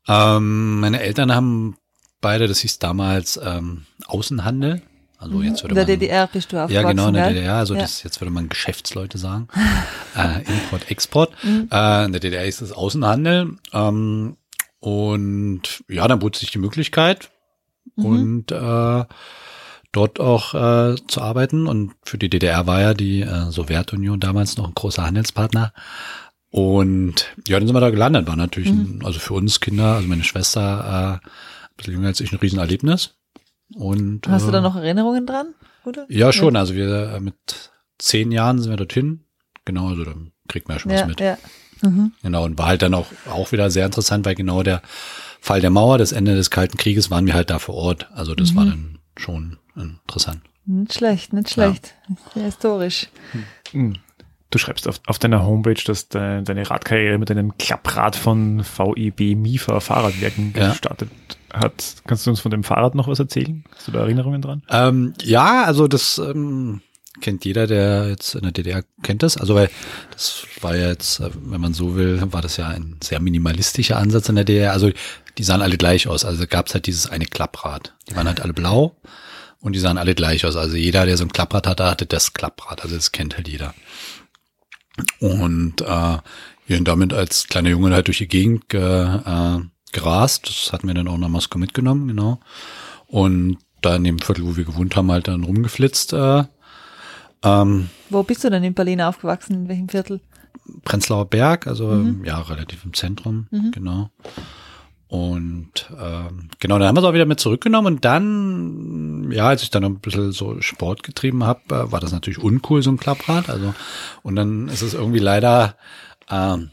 Ähm, meine Eltern haben beide, das hieß damals ähm, Außenhandel. Also jetzt würde In der man, DDR bist du aufgewachsen, Ja, genau, in der gell? DDR. Also Ja. das jetzt würde man Geschäftsleute sagen. äh, Import, Export. Mhm. Äh, in der DDR ist das Außenhandel. Ähm, und ja, dann bot sich die Möglichkeit Mhm. und äh, dort auch äh, zu arbeiten. Und für die DDR war ja die äh, Sowjetunion damals noch ein großer Handelspartner. Und ja, dann sind wir da gelandet. War natürlich, Mhm. ein, also für uns Kinder, also meine Schwester, äh, ein bisschen jünger als ich, ein Riesenerlebnis. Und, Hast du äh, da noch Erinnerungen dran? Oder? ja, schon. Also wir äh, mit zehn Jahren sind wir dorthin. Genau, also dann kriegt man ja schon was Ja, mit. ja. Mhm. Genau, und war halt dann auch, auch wieder sehr interessant, weil genau der Fall der Mauer, das Ende des Kalten Krieges, waren wir halt da vor Ort. Also das Mhm. war dann schon interessant. Nicht schlecht, nicht schlecht. Sehr historisch. Hm. Du schreibst auf, auf deiner Homepage, dass de, deine Radkarriere mit einem Klapprad von VEB MIFA Fahrradwerken Ja. gestartet hat. Kannst du uns von dem Fahrrad noch was erzählen? Hast du da Erinnerungen dran? Ähm, ja, also das ähm, kennt jeder, der jetzt in der DDR kennt das. Also weil das war ja jetzt, äh, wenn man so will, war das ja ein sehr minimalistischer Ansatz in der DDR. Also die sahen alle gleich aus. Also gab es halt dieses eine Klapprad. Die waren halt alle blau und die sahen alle gleich aus. Also jeder, der so ein Klapprad hatte, hatte das Klapprad. Also das kennt halt jeder. Und äh, wir sind damit als kleiner Junge halt durch die Gegend ge, äh, gerast. Das hatten wir dann auch nach Moskau mitgenommen, genau. Und da in dem Viertel, wo wir gewohnt haben, halt dann rumgeflitzt. Äh, ähm, Wo bist du denn in Berlin aufgewachsen? In welchem Viertel? Prenzlauer Berg, also Mhm. ja, relativ im Zentrum, Mhm. genau. Und ähm, genau, dann haben wir es auch wieder mit zurückgenommen und dann, ja, als ich dann noch ein bisschen so Sport getrieben habe, äh, war das natürlich uncool, so ein Klapprad. Also, und dann ist es irgendwie leider ähm,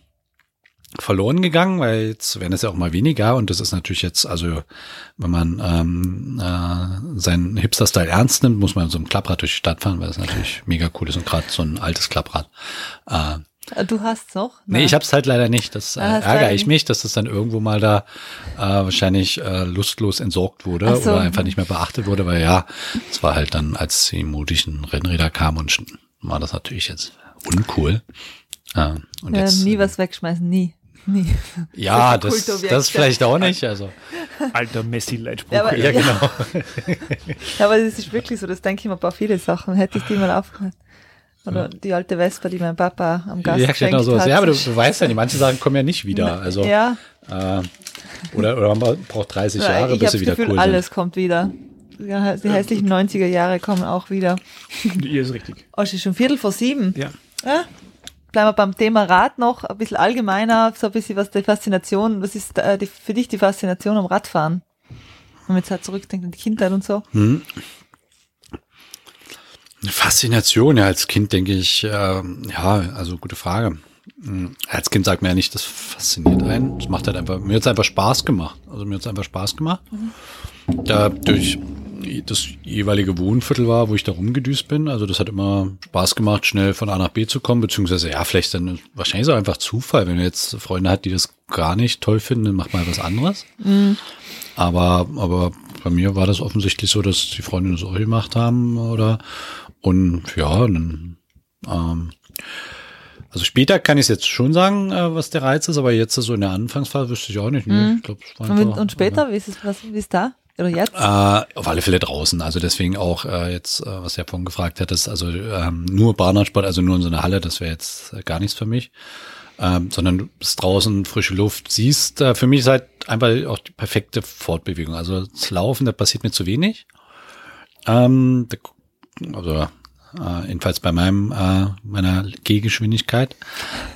verloren gegangen, weil jetzt werden es ja auch mal weniger und das ist natürlich jetzt, also wenn man ähm, äh, seinen Hipster-Style ernst nimmt, muss man so ein Klapprad durch die Stadt fahren, weil das natürlich mega cool ist und gerade so ein altes Klapprad. Äh, Du hast noch? Nee, ich hab's halt leider nicht. Das äh, Ah, ärgere ich mich, dass das dann irgendwo mal da äh, wahrscheinlich äh, lustlos entsorgt wurde so. oder einfach nicht mehr beachtet wurde, weil ja, es war halt dann, als die mutischen Rennräder kamen und war das natürlich jetzt uncool. Äh, und ja, jetzt, nie äh, was wegschmeißen, nie. Nie. Ja, Das das, vielleicht auch nicht. Also, Alter Messi-Leitspruch. Ja, aber- ja, genau. Ja, aber das ist wirklich so, das denke ich mir bei viele Sachen. Hätte ich die mal aufgehört. Oder die alte Vespa, die mein Papa am Gast Ja, genau so. hat. Ja, aber du, du weißt ja, die manche Sachen kommen ja nicht wieder. Also, ja, äh, oder, oder man braucht 30 ja, Jahre, ich bis habe sie das wieder Gefühl, cool alles kommt wieder. Ja, die hässlichen 90er Jahre kommen auch wieder. Ihr ist richtig. Oh, es ist schon Viertel vor sieben. Ja. Ja. Bleiben wir beim Thema Rad noch, ein bisschen allgemeiner, so ein bisschen was die Faszination, was ist äh, die, für dich die Faszination am Radfahren? Wenn man jetzt halt zurückdenkt an die Kindheit und so. sind. Faszination, ja, als Kind denke ich, ähm, ja, also gute Frage. Hm, Als Kind sagt man ja nicht, das fasziniert einen. Es macht halt einfach, mir hat es einfach Spaß gemacht. Also mir hat es einfach Spaß gemacht. Da durch das jeweilige Wohnviertel war, wo ich da rumgedüst bin. Also das hat immer Spaß gemacht, schnell von A nach B zu kommen, beziehungsweise ja, vielleicht dann wahrscheinlich ist auch einfach Zufall, wenn man jetzt Freunde hat, die das gar nicht toll finden, dann macht man was anderes. Aber, aber bei mir war das offensichtlich so, dass die Freunde das auch gemacht haben, oder? Und ja, dann, ähm, also später kann ich es jetzt schon sagen, äh, was der Reiz ist, aber jetzt so in der Anfangsphase wüsste ich auch nicht. Nee, ich glaub, es war Und, und später, wie ist es, was, wie ist da? Oder jetzt? äh, auf alle Fälle draußen. Also deswegen auch äh, jetzt, äh, was der vorhin gefragt hat, ist also ähm, nur Bahnradsport, also nur in so einer Halle, das wäre jetzt äh, gar nichts für mich. Ähm, sondern du bist draußen, frische Luft, siehst, äh, für mich ist halt einfach auch die perfekte Fortbewegung. Also das Laufen, da passiert mir zu wenig. Ähm, da, also äh, jedenfalls bei meinem äh, meiner Gehgeschwindigkeit.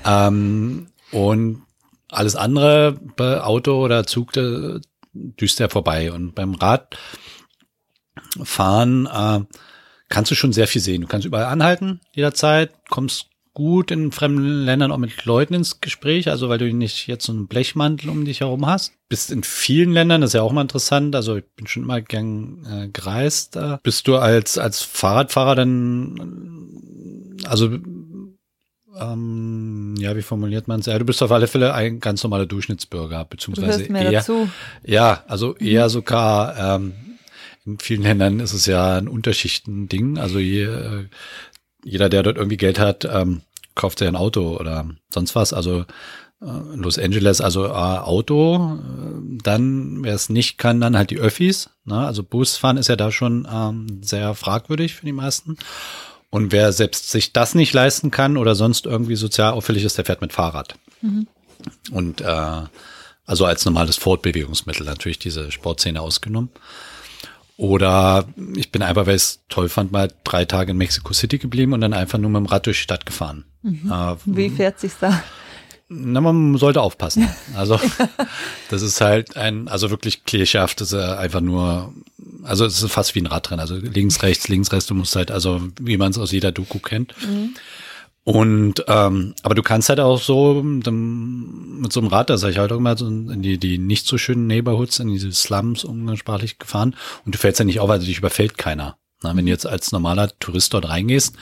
Ähm, und alles andere bei Auto oder Zug, da düst er vorbei. Und beim Radfahren äh, kannst du schon sehr viel sehen. Du kannst überall anhalten, jederzeit, kommst gut in fremden Ländern auch mit Leuten ins Gespräch, also weil du nicht jetzt so einen Blechmantel um dich herum hast. Bist in vielen Ländern, das ist ja auch mal interessant, also ich bin schon immer gern äh, gereist. Äh, bist du als, als Fahrradfahrer dann, äh, also ähm, ja, wie formuliert man es? Ja, du bist auf alle Fälle ein ganz normaler Durchschnittsbürger, Du beziehungsweise mir eher, dazu. ja, also eher sogar, ähm, in vielen Ländern ist es ja ein Unterschichten-Ding. Also je, äh, jeder, der dort irgendwie Geld hat, ähm, kauft sich ein Auto oder sonst was. Also äh, Los Angeles, also äh, Auto, äh, dann, wer es nicht kann, dann halt die Öffis. Ne? Also Busfahren ist ja da schon ähm, sehr fragwürdig für die meisten. Und wer selbst sich das nicht leisten kann oder sonst irgendwie sozial auffällig ist, der fährt mit Fahrrad. Und äh, also als normales Fortbewegungsmittel natürlich diese Sportszene ausgenommen. Oder ich bin einfach, weil ich es toll fand, mal drei Tage in Mexico City geblieben und dann einfach nur mit dem Rad durch die Stadt gefahren. Äh, Wie fährt sich's da? na, man sollte aufpassen. Also das ist halt ein, also wirklich klischeehaft, das ist einfach nur, also es ist fast wie ein Radrennen. Also links, rechts, links, rechts, du musst halt, also wie man es aus jeder Doku kennt. Und ähm, aber du kannst halt auch so dann, mit so einem Rad, da sag ich halt auch mal so in die, die nicht so schönen Neighborhoods, in diese Slums umgangssprachlich gefahren und du fällst ja nicht auf, also dich überfällt keiner. Na, wenn du jetzt als normaler Tourist dort reingehst,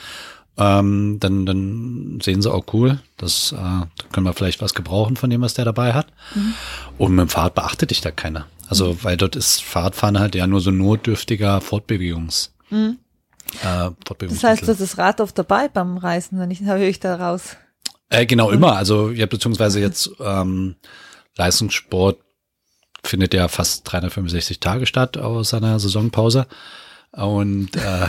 ähm, dann, dann sehen sie auch cool, das äh, da können wir vielleicht was gebrauchen von dem, was der dabei hat. Und mit dem Fahrrad beachtet dich da keiner. Also, weil dort ist Fahrradfahren halt ja nur so notdürftiger Fortbewegungs. Äh, Das heißt, du hast das Rad oft dabei beim Reisen, wenn ich höre ich da raus. Äh, genau, immer. Also ja, beziehungsweise jetzt ähm, Leistungssport findet ja fast 365 Tage statt aus seiner Saisonpause. Und, äh,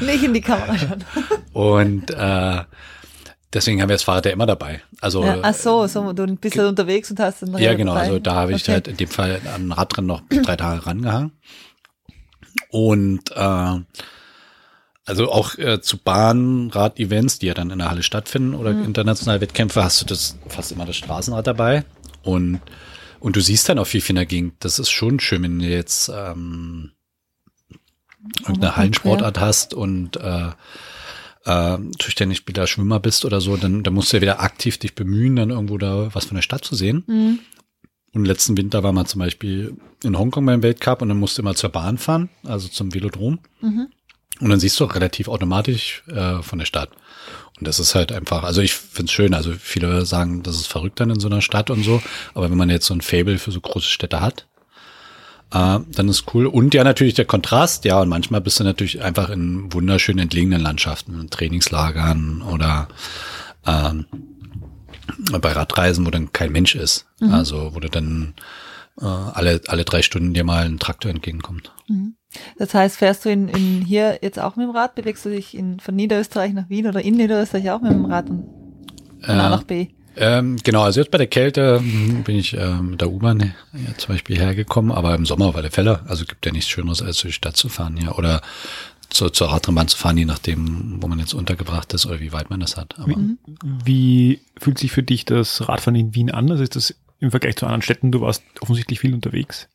Nicht in die Kamera schauen. und äh, deswegen haben wir das Fahrrad ja immer dabei. Also Ja, ach so, so, du bist ja unterwegs und hast ein Ja, Rad genau. dabei. Also da habe ich Okay. halt in dem Fall an Radrennen noch drei Tage rangehangen. Und äh, also auch äh, zu Bahnrad-Events, die ja dann in der Halle stattfinden oder Mhm. internationale Wettkämpfe, hast du das fast immer das Straßenrad dabei. Und, und du siehst dann auch viel in der Gegend. Das ist schon schön, wenn du jetzt ähm, irgendeine Hallensportart hast und äh, äh, Tischtennisspieler, Schwimmer bist oder so, dann, dann musst du ja wieder aktiv dich bemühen, dann irgendwo da was von der Stadt zu sehen. Mhm. Und letzten Winter war man zum Beispiel in Hongkong beim Weltcup und dann musste immer zur Bahn fahren, also zum Velodrom. Mhm. Und dann siehst du auch relativ automatisch äh, von der Stadt. Und das ist halt einfach, also ich find's schön, also viele sagen, das ist verrückt dann in so einer Stadt und so, aber wenn man jetzt so ein Fable für so große Städte hat, äh, dann ist cool. Und ja, natürlich der Kontrast, ja, und manchmal bist du natürlich einfach in wunderschön entlegenen Landschaften, in Trainingslagern oder ähm, bei Radreisen, wo dann kein Mensch ist. Mhm. Also wo du dann äh, alle, alle drei Stunden dir mal ein Traktor entgegenkommt. Mhm. Das heißt, fährst du in, in hier jetzt auch mit dem Rad? Bewegst du dich in, von Niederösterreich nach Wien oder in Niederösterreich auch mit dem Rad und von äh, A nach B? Ähm, genau, also jetzt bei der Kälte hm, bin ich äh, mit der U-Bahn ja, zum Beispiel hergekommen, aber im Sommer war der Fälle. Also gibt ja nichts Schöneres, als durch die Stadt zu fahren, ja. Oder zur, zur Radrennbahn zu fahren, je nachdem, wo man jetzt untergebracht ist oder wie weit man das hat. Aber wie, wie fühlt sich für dich das Radfahren in Wien an? Also ist das im Vergleich zu anderen Städten, du warst offensichtlich viel unterwegs.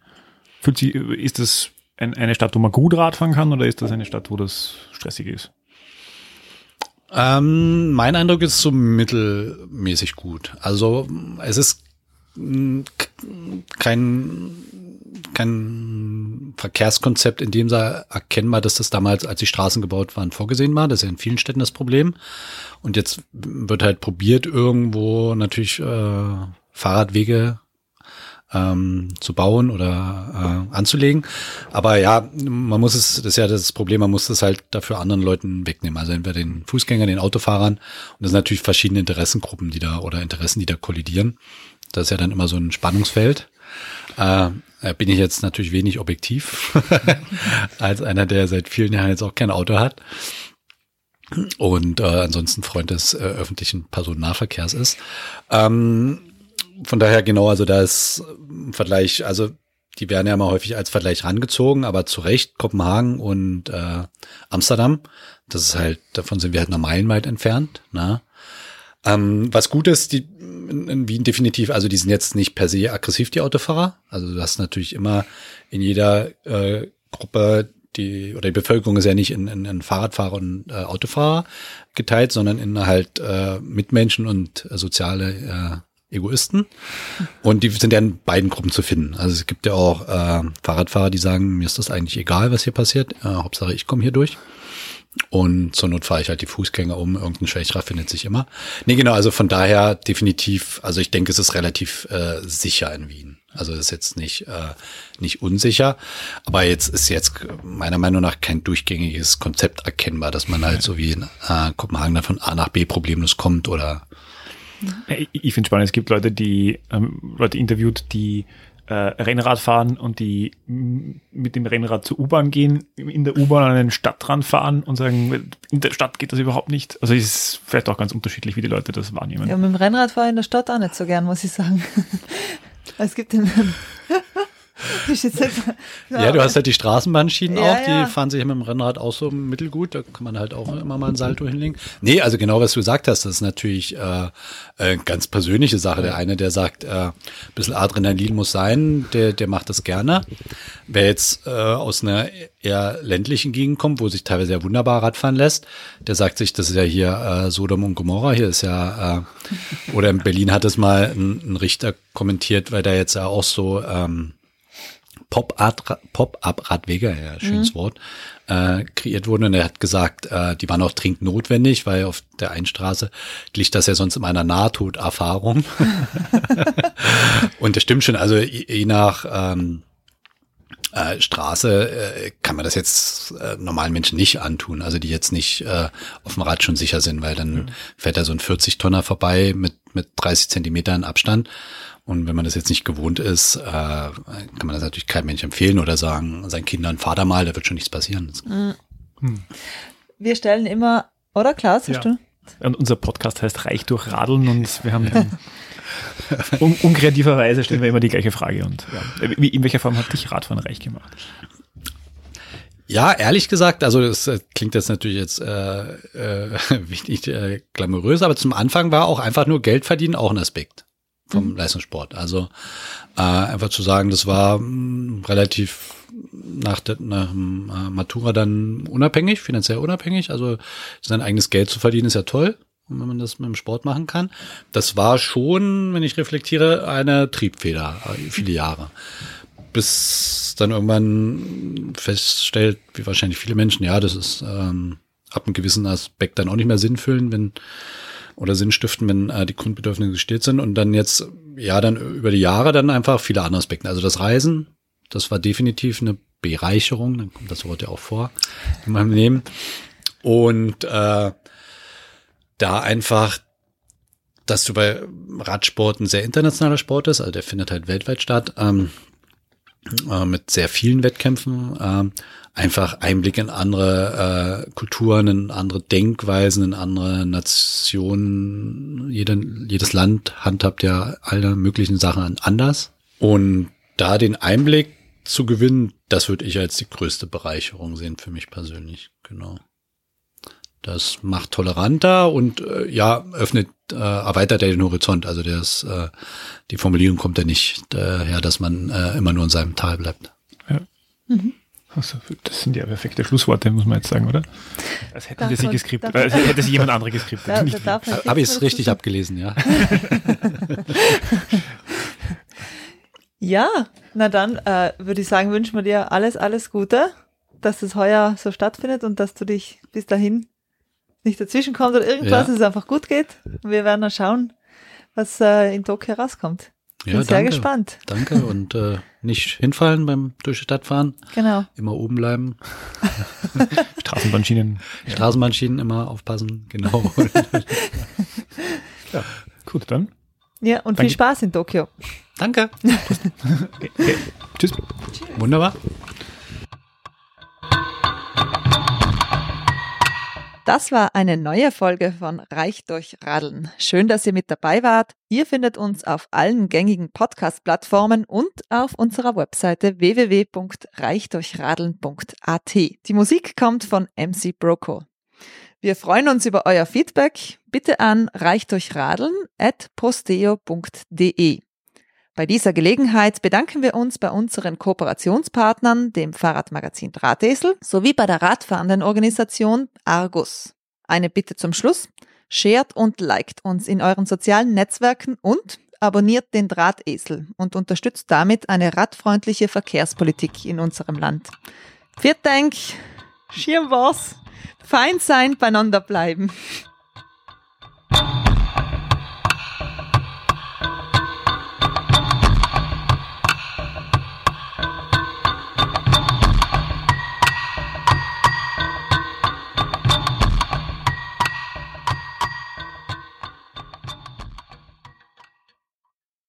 Fühlt sich, ist das eine Stadt, wo man gut Radfahren kann oder ist das eine Stadt, wo das stressig ist? Ähm, mein Eindruck ist so mittelmäßig gut. Also es ist kein, kein Verkehrskonzept in dem Sinne erkennbar, dass das damals, als die Straßen gebaut waren, vorgesehen war. Das ist ja in vielen Städten das Problem. Und jetzt wird halt probiert, irgendwo natürlich äh, Fahrradwege ähm, zu bauen oder äh, anzulegen. Aber ja, man muss es, das ist ja das Problem, man muss das halt dafür anderen Leuten wegnehmen. Also entweder den Fußgängern, den Autofahrern. Und das sind natürlich verschiedene Interessengruppen, die da oder Interessen, die da kollidieren. Das ist ja dann immer so ein Spannungsfeld. Äh, bin ich jetzt natürlich wenig objektiv als einer, der seit vielen Jahren jetzt auch kein Auto hat und äh, ansonsten Freund des äh, öffentlichen Personennahverkehrs ist. Ähm, von daher genau, also da ist ein Vergleich, also die werden ja immer häufig als Vergleich rangezogen, aber zu Recht Kopenhagen und äh, Amsterdam, das ist halt, davon sind wir halt noch meilenweit entfernt. Ne? Ähm, was gut ist, die in Wien definitiv, also die sind jetzt nicht per se aggressiv, die Autofahrer. Also du hast natürlich immer in jeder äh, Gruppe die oder die Bevölkerung ist ja nicht in, in, in Fahrradfahrer und äh, Autofahrer geteilt, sondern in halt äh, Mitmenschen und äh, soziale äh, Egoisten. Und die sind ja in beiden Gruppen zu finden. Also es gibt ja auch äh, Fahrradfahrer, die sagen, mir ist das eigentlich egal, was hier passiert. Äh, Hauptsache ich komme hier durch. Und zur Not fahre ich halt die Fußgänger um, irgendein Schwächerer findet sich immer. Nee, genau, also von daher definitiv, also ich denke, es ist relativ äh, sicher in Wien. Also ist jetzt nicht, äh, nicht unsicher. Aber jetzt ist jetzt meiner Meinung nach kein durchgängiges Konzept erkennbar, dass man halt so wie in äh, Kopenhagen dann von A nach B problemlos kommt oder ich, ich finde spannend, es gibt Leute, die ähm, Leute interviewt, die äh, Rennrad fahren und die mit dem Rennrad zur U-Bahn gehen, in der U-Bahn an den Stadtrand fahren und sagen, in der Stadt geht das überhaupt nicht. Also es ist vielleicht auch ganz unterschiedlich, wie die Leute das wahrnehmen. Ja, mit dem Rennrad fahre ich in der Stadt auch nicht so gern, muss ich sagen. es gibt den ja, du hast halt die Straßenbahnschienen ja, auch, die ja. fahren sich mit dem Rennrad auch so mittelgut, da kann man halt auch immer mal ein Salto hinlegen. Nee, also genau, was du gesagt hast, das ist natürlich äh, äh, ganz persönliche Sache. Der eine, der sagt, äh, ein bisschen Adrenalin muss sein, der, der macht das gerne. Wer jetzt äh, aus einer eher ländlichen Gegend kommt, wo sich teilweise ja wunderbar Radfahren lässt, der sagt sich, das ist ja hier äh, Sodom und Gomorra, hier ist ja, äh, oder in Berlin hat es mal ein, ein Richter kommentiert, weil da jetzt ja auch so ähm, Pop-up-Radwege, ja, schönes mhm. Wort, äh, kreiert wurden. Und er hat gesagt, äh, die waren auch dringend notwendig, weil auf der Einstraße liegt das ja sonst in einer Nahtoderfahrung. und das stimmt schon, also je nach ähm, äh, Straße äh, kann man das jetzt äh, normalen Menschen nicht antun, also die jetzt nicht äh, auf dem Rad schon sicher sind, weil dann mhm. fährt da so ein 40-Tonner vorbei mit, mit 30 Zentimetern Abstand und wenn man das jetzt nicht gewohnt ist, äh, kann man das natürlich keinem Mensch empfehlen oder sagen, seinen Kindern, fahr da mal, da wird schon nichts passieren. Mhm. Wir stellen immer, oder Klaus, hast ja. du? Und unser Podcast heißt Reich durch Radeln und wir haben dann un unkreativerweise stellen wir immer die gleiche Frage. Und ja. Wie, in welcher Form hat dich Radfahren reich gemacht? Ja, ehrlich gesagt, also das äh, klingt jetzt natürlich jetzt äh, äh, wichtig äh, glamourös, aber zum Anfang war auch einfach nur Geld verdienen auch ein Aspekt vom mhm. Leistungssport. Also äh, einfach zu sagen, das war mh, mm, relativ nach, der, nach dem äh, Matura dann unabhängig, finanziell unabhängig. Also sein eigenes Geld zu verdienen ist ja toll, wenn man das mit dem Sport machen kann. Das war schon, wenn ich reflektiere, eine Triebfeder äh, viele Jahre. Bis dann irgendwann feststellt, wie wahrscheinlich viele Menschen, ja, das ist ähm, ab einem gewissen Aspekt dann auch nicht mehr sinnfüllen, wenn oder Sinn stiften, wenn äh, die Grundbedürfnisse gestillt sind und dann jetzt, ja, dann über die Jahre dann einfach viele andere Aspekte. Also das Reisen, das war definitiv eine Bereicherung, dann kommt das Wort ja auch vor in meinem Leben. Und äh, da einfach dass du bei Radsport ein sehr internationaler Sport ist, also der findet halt weltweit statt, ähm, äh, mit sehr vielen Wettkämpfen. Ähm, einfach Einblick in andere äh, Kulturen, in andere Denkweisen, in andere Nationen. Jede, jedes Land handhabt ja alle möglichen Sachen anders. Und da den Einblick zu gewinnen, das würde ich als die größte Bereicherung sehen für mich persönlich. Genau. Das macht toleranter und äh, ja, öffnet, äh, erweitert ja den Horizont. Also das, äh, die Formulierung kommt ja nicht daher, dass man äh, immer nur in seinem Tal bleibt. Ja. Mhm. Also, das sind ja perfekte Schlussworte, muss man jetzt sagen, oder? Als hätten wir sie geskriptet, als hätte sie jemand andere geskriptet. Da, Habe ich es richtig abgelesen, ja. ja, na dann äh, würde ich sagen, wünschen wir dir alles, alles Gute, dass es heuer so stattfindet und dass du dich bis dahin nicht dazwischen kommt oder irgendwas, ja. dass es einfach gut geht. Wir werden dann schauen, was äh, in Tokio rauskommt. Bin ja, sehr danke, gespannt. Danke und äh, nicht hinfallen beim durch die Stadt fahren. Genau. Immer oben bleiben. Straßenbahnschienen. Straßenbahnschienen immer aufpassen, genau. ja, gut, dann. Ja, und Danke. viel Spaß in Tokio. Danke. okay, okay. Tschüss. Wunderbar. Das war eine neue Folge von Reich durch Radeln. Schön, dass ihr mit dabei wart. Ihr findet uns auf allen gängigen Podcast-Plattformen und auf unserer Webseite www.reichdurchradeln.at. Die Musik kommt von MC Broco. Wir freuen uns über euer Feedback. Bitte an reichdurchradeln at posteo.de. Bei dieser Gelegenheit bedanken wir uns bei unseren Kooperationspartnern, dem Fahrradmagazin Drahtesel, sowie bei der radfahrenden Organisation Argus. Eine Bitte zum Schluss. Shared und liked uns in euren sozialen Netzwerken und abonniert den Drahtesel und unterstützt damit eine radfreundliche Verkehrspolitik in unserem Land. Viert Schirm was, fein sein, beieinander bleiben.